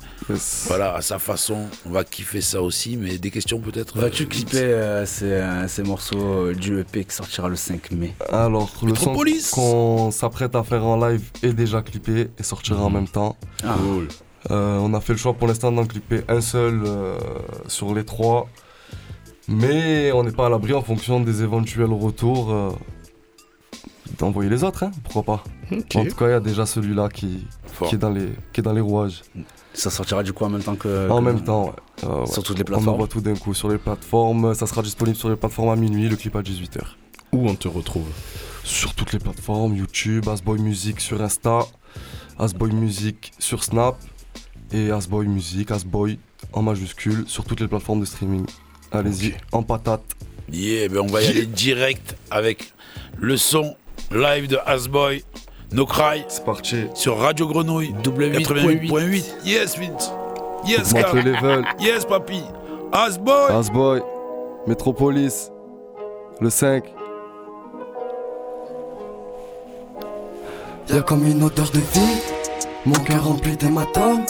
Voilà, à sa façon, on va kiffer ça aussi, mais des questions peut-être Vas-tu euh, clipper euh, ces, ces morceaux du EP qui sortira le 5 mai? Alors, le son qu'on s'apprête à faire en live est déjà clippé et sortira en même temps. Ah. Cool. Euh, on a fait le choix pour l'instant d'en clipper un seul euh, sur les trois. Mais on n'est pas à l'abri en fonction des éventuels retours euh, d'envoyer les autres, hein, pourquoi pas. En tout cas, il y a déjà celui-là qui, qui, est dans les, qui est dans les rouages. Ça sortira du coup en même temps que. En que- même temps, ouais. Euh, ouais. Sur toutes les On plateformes. envoie tout d'un coup sur les plateformes. Ça sera disponible sur les plateformes à minuit, le clip à 18h. Où on te retrouve Sur toutes les plateformes, YouTube, Asboy Music sur Insta, Asboy Music sur Snap et Asboy Music, Asboy en majuscule sur toutes les plateformes de streaming. Allez-y, en patate. Yeah, ben on va y aller direct avec le son live de Asboy, No Cry. C'est parti. Sur Radio Grenouille, 88.8. Yes, Vince. Yes, le level. Yes, papy. Asboy. Asboy, Metropolis, le 5. Y'a comme une odeur de vie, mon cœur rempli d'hématomes.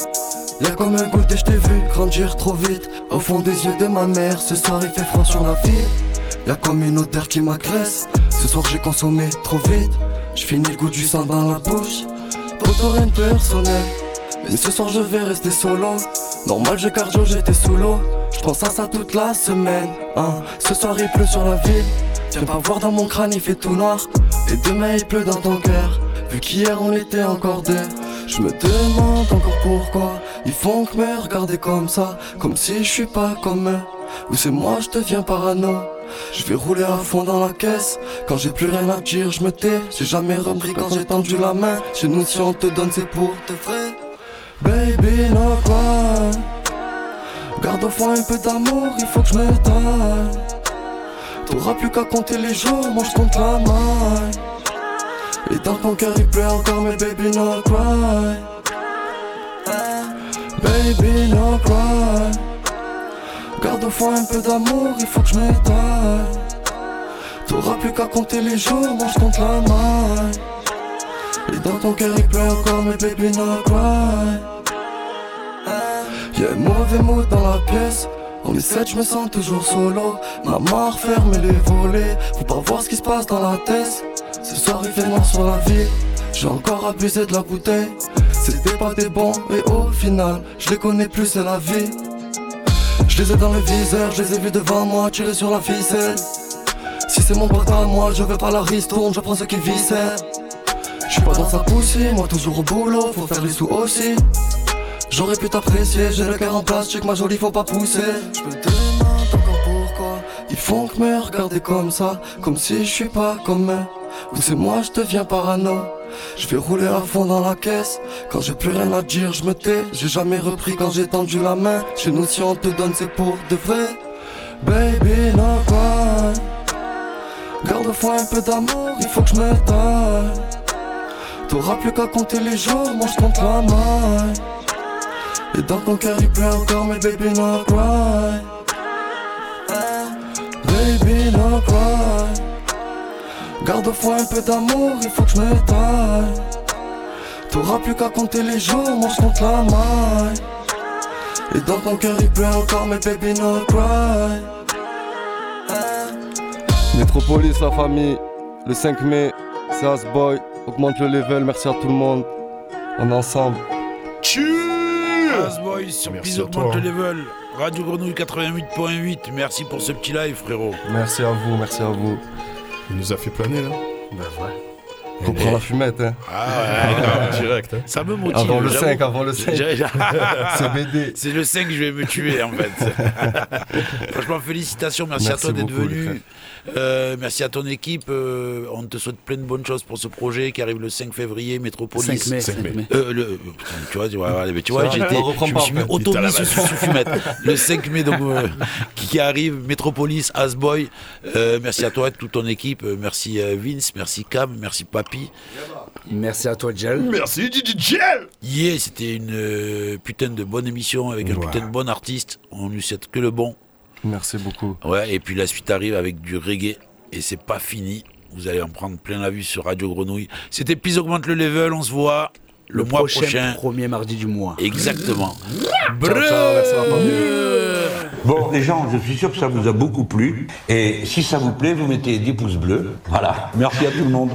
Y'a comme un goût et je t'ai vu grandir trop vite. Au fond des yeux de ma mère, ce soir il fait froid sur la ville. Y'a comme une odeur qui m'agresse. Ce soir j'ai consommé trop vite. Je finis le goût du sang dans la bouche. Pour rien personnel. Mais ce soir je vais rester solo. Normal, j'ai cardio, j'étais sous l'eau. Je pense à ça toute la semaine. Hein. Ce soir il pleut sur la ville. Viens pas voir dans mon crâne, il fait tout noir. Et demain il pleut dans ton cœur. Vu qu'hier on était encore deux. Je me demande encore pourquoi ils font que me regarder comme ça, comme si je suis pas comme eux. Ou c'est moi je deviens parano. Je vais rouler à fond dans la caisse. Quand j'ai plus rien à dire, je me tais. J'ai jamais repris quand j'ai tendu la main. Chez nous, si on te donne, c'est pour te vrai. Baby, no quoi. Garde au fond un peu d'amour, il faut que je me taille. T'auras plus qu'à compter les jours, moi je compte la maille. Et dans ton cœur il pleut encore, mais baby, no cry. Baby, no cry. Garde au fond un peu d'amour, il faut que je m'étaille. T'auras plus qu'à compter les jours, moi je compte la maille. Et dans ton cœur il pleut encore, mais baby, no cry. Y'a un mauvais mood dans la pièce. On est sept, je me sens toujours solo. Maman referme les volets. Faut pas voir ce qui se passe dans la tête. Ce soir il fait noir sur la ville. J'ai encore abusé de la bouteille. C'était pas des bons, et au final, je les connais plus, c'est la vie. Je les ai dans le viseur, je les ai vus devant moi, tirer sur la ficelle. Si c'est mon pote à moi, je veux pas la ristourne, je prends ce qui vicère. Je suis pas dans sa poussée, moi toujours au boulot, faut faire les sous aussi. J'aurais pu t'apprécier, j'ai le cœur en plastique, ma jolie, faut pas pousser. Je me demande encore pourquoi ils font que me regarder comme ça, comme si je suis pas comme eux. Ou c'est moi, je deviens parano. Je vais rouler à fond dans la caisse. Quand j'ai plus rien à dire, je me tais. J'ai jamais repris quand j'ai tendu la main. Chez nous, si on te donne, c'est pour de vrai. Baby, no quoi. Garde au fond un peu d'amour, il faut que je me taille. T'auras plus qu'à compter les jours, moi je compte la maille. Et dans ton cœur il pleut encore, mais baby, no cry. Garde au fond un peu d'amour, il faut que je me taille. T'auras plus qu'à compter les jours, moi je compte la maille. Et dans ton cœur il pleut encore, mais baby, no cry. Métropolis, la famille, le 5 mai, c'est Asboy, augmente le level, merci à tout le monde. On est ensemble. Boys sur toi, Augmente le level. Radio Grenouille 88.8. Merci pour ce petit live, frérot. Merci à vous, merci à vous. Il nous a fait planer là Bah ouais. On prend la fumette, hein. Ah ouais, <laughs> direct, hein. Ça me motive. Avant le j'avoue. 5, avant le 5. J'ai- <laughs> C'est BD. C'est le 5 que je vais me tuer en fait. <laughs> Franchement, félicitations, merci, Merci à toi d'être venu. Euh, merci à ton équipe. euh, on te souhaite plein de bonnes choses pour ce projet qui arrive le 5 février, Métropolis. 5 mai, 5 mai. Euh, le, putain, tu vois, tu vois, ouais, mais tu vois, Ça va, j'étais, je me suis mis sous, fumette. Le 5 mai, donc, euh, qui, arrive, Métropolis, Asboy. Euh, merci à toi, toute ton équipe. Merci Vince, merci Cam, merci Papy. Merci à toi, Gel. Merci, Gel Yeah, c'était une euh, putain de bonne émission avec un Ouais. putain de bon artiste. On lui souhaite que le bon. Merci beaucoup. Ouais, et puis la suite arrive avec du reggae et c'est pas fini. Vous allez en prendre plein la vue sur Radio Grenouille. C'était Pise augmente le level, on se voit le, mois prochain. premier mardi du mois. Exactement. Ciao, ciao, merci. Bon, les gens, je suis sûr que ça vous a beaucoup plu. Et si ça vous plaît, vous mettez des pouces bleus. Voilà. Merci à tout le monde.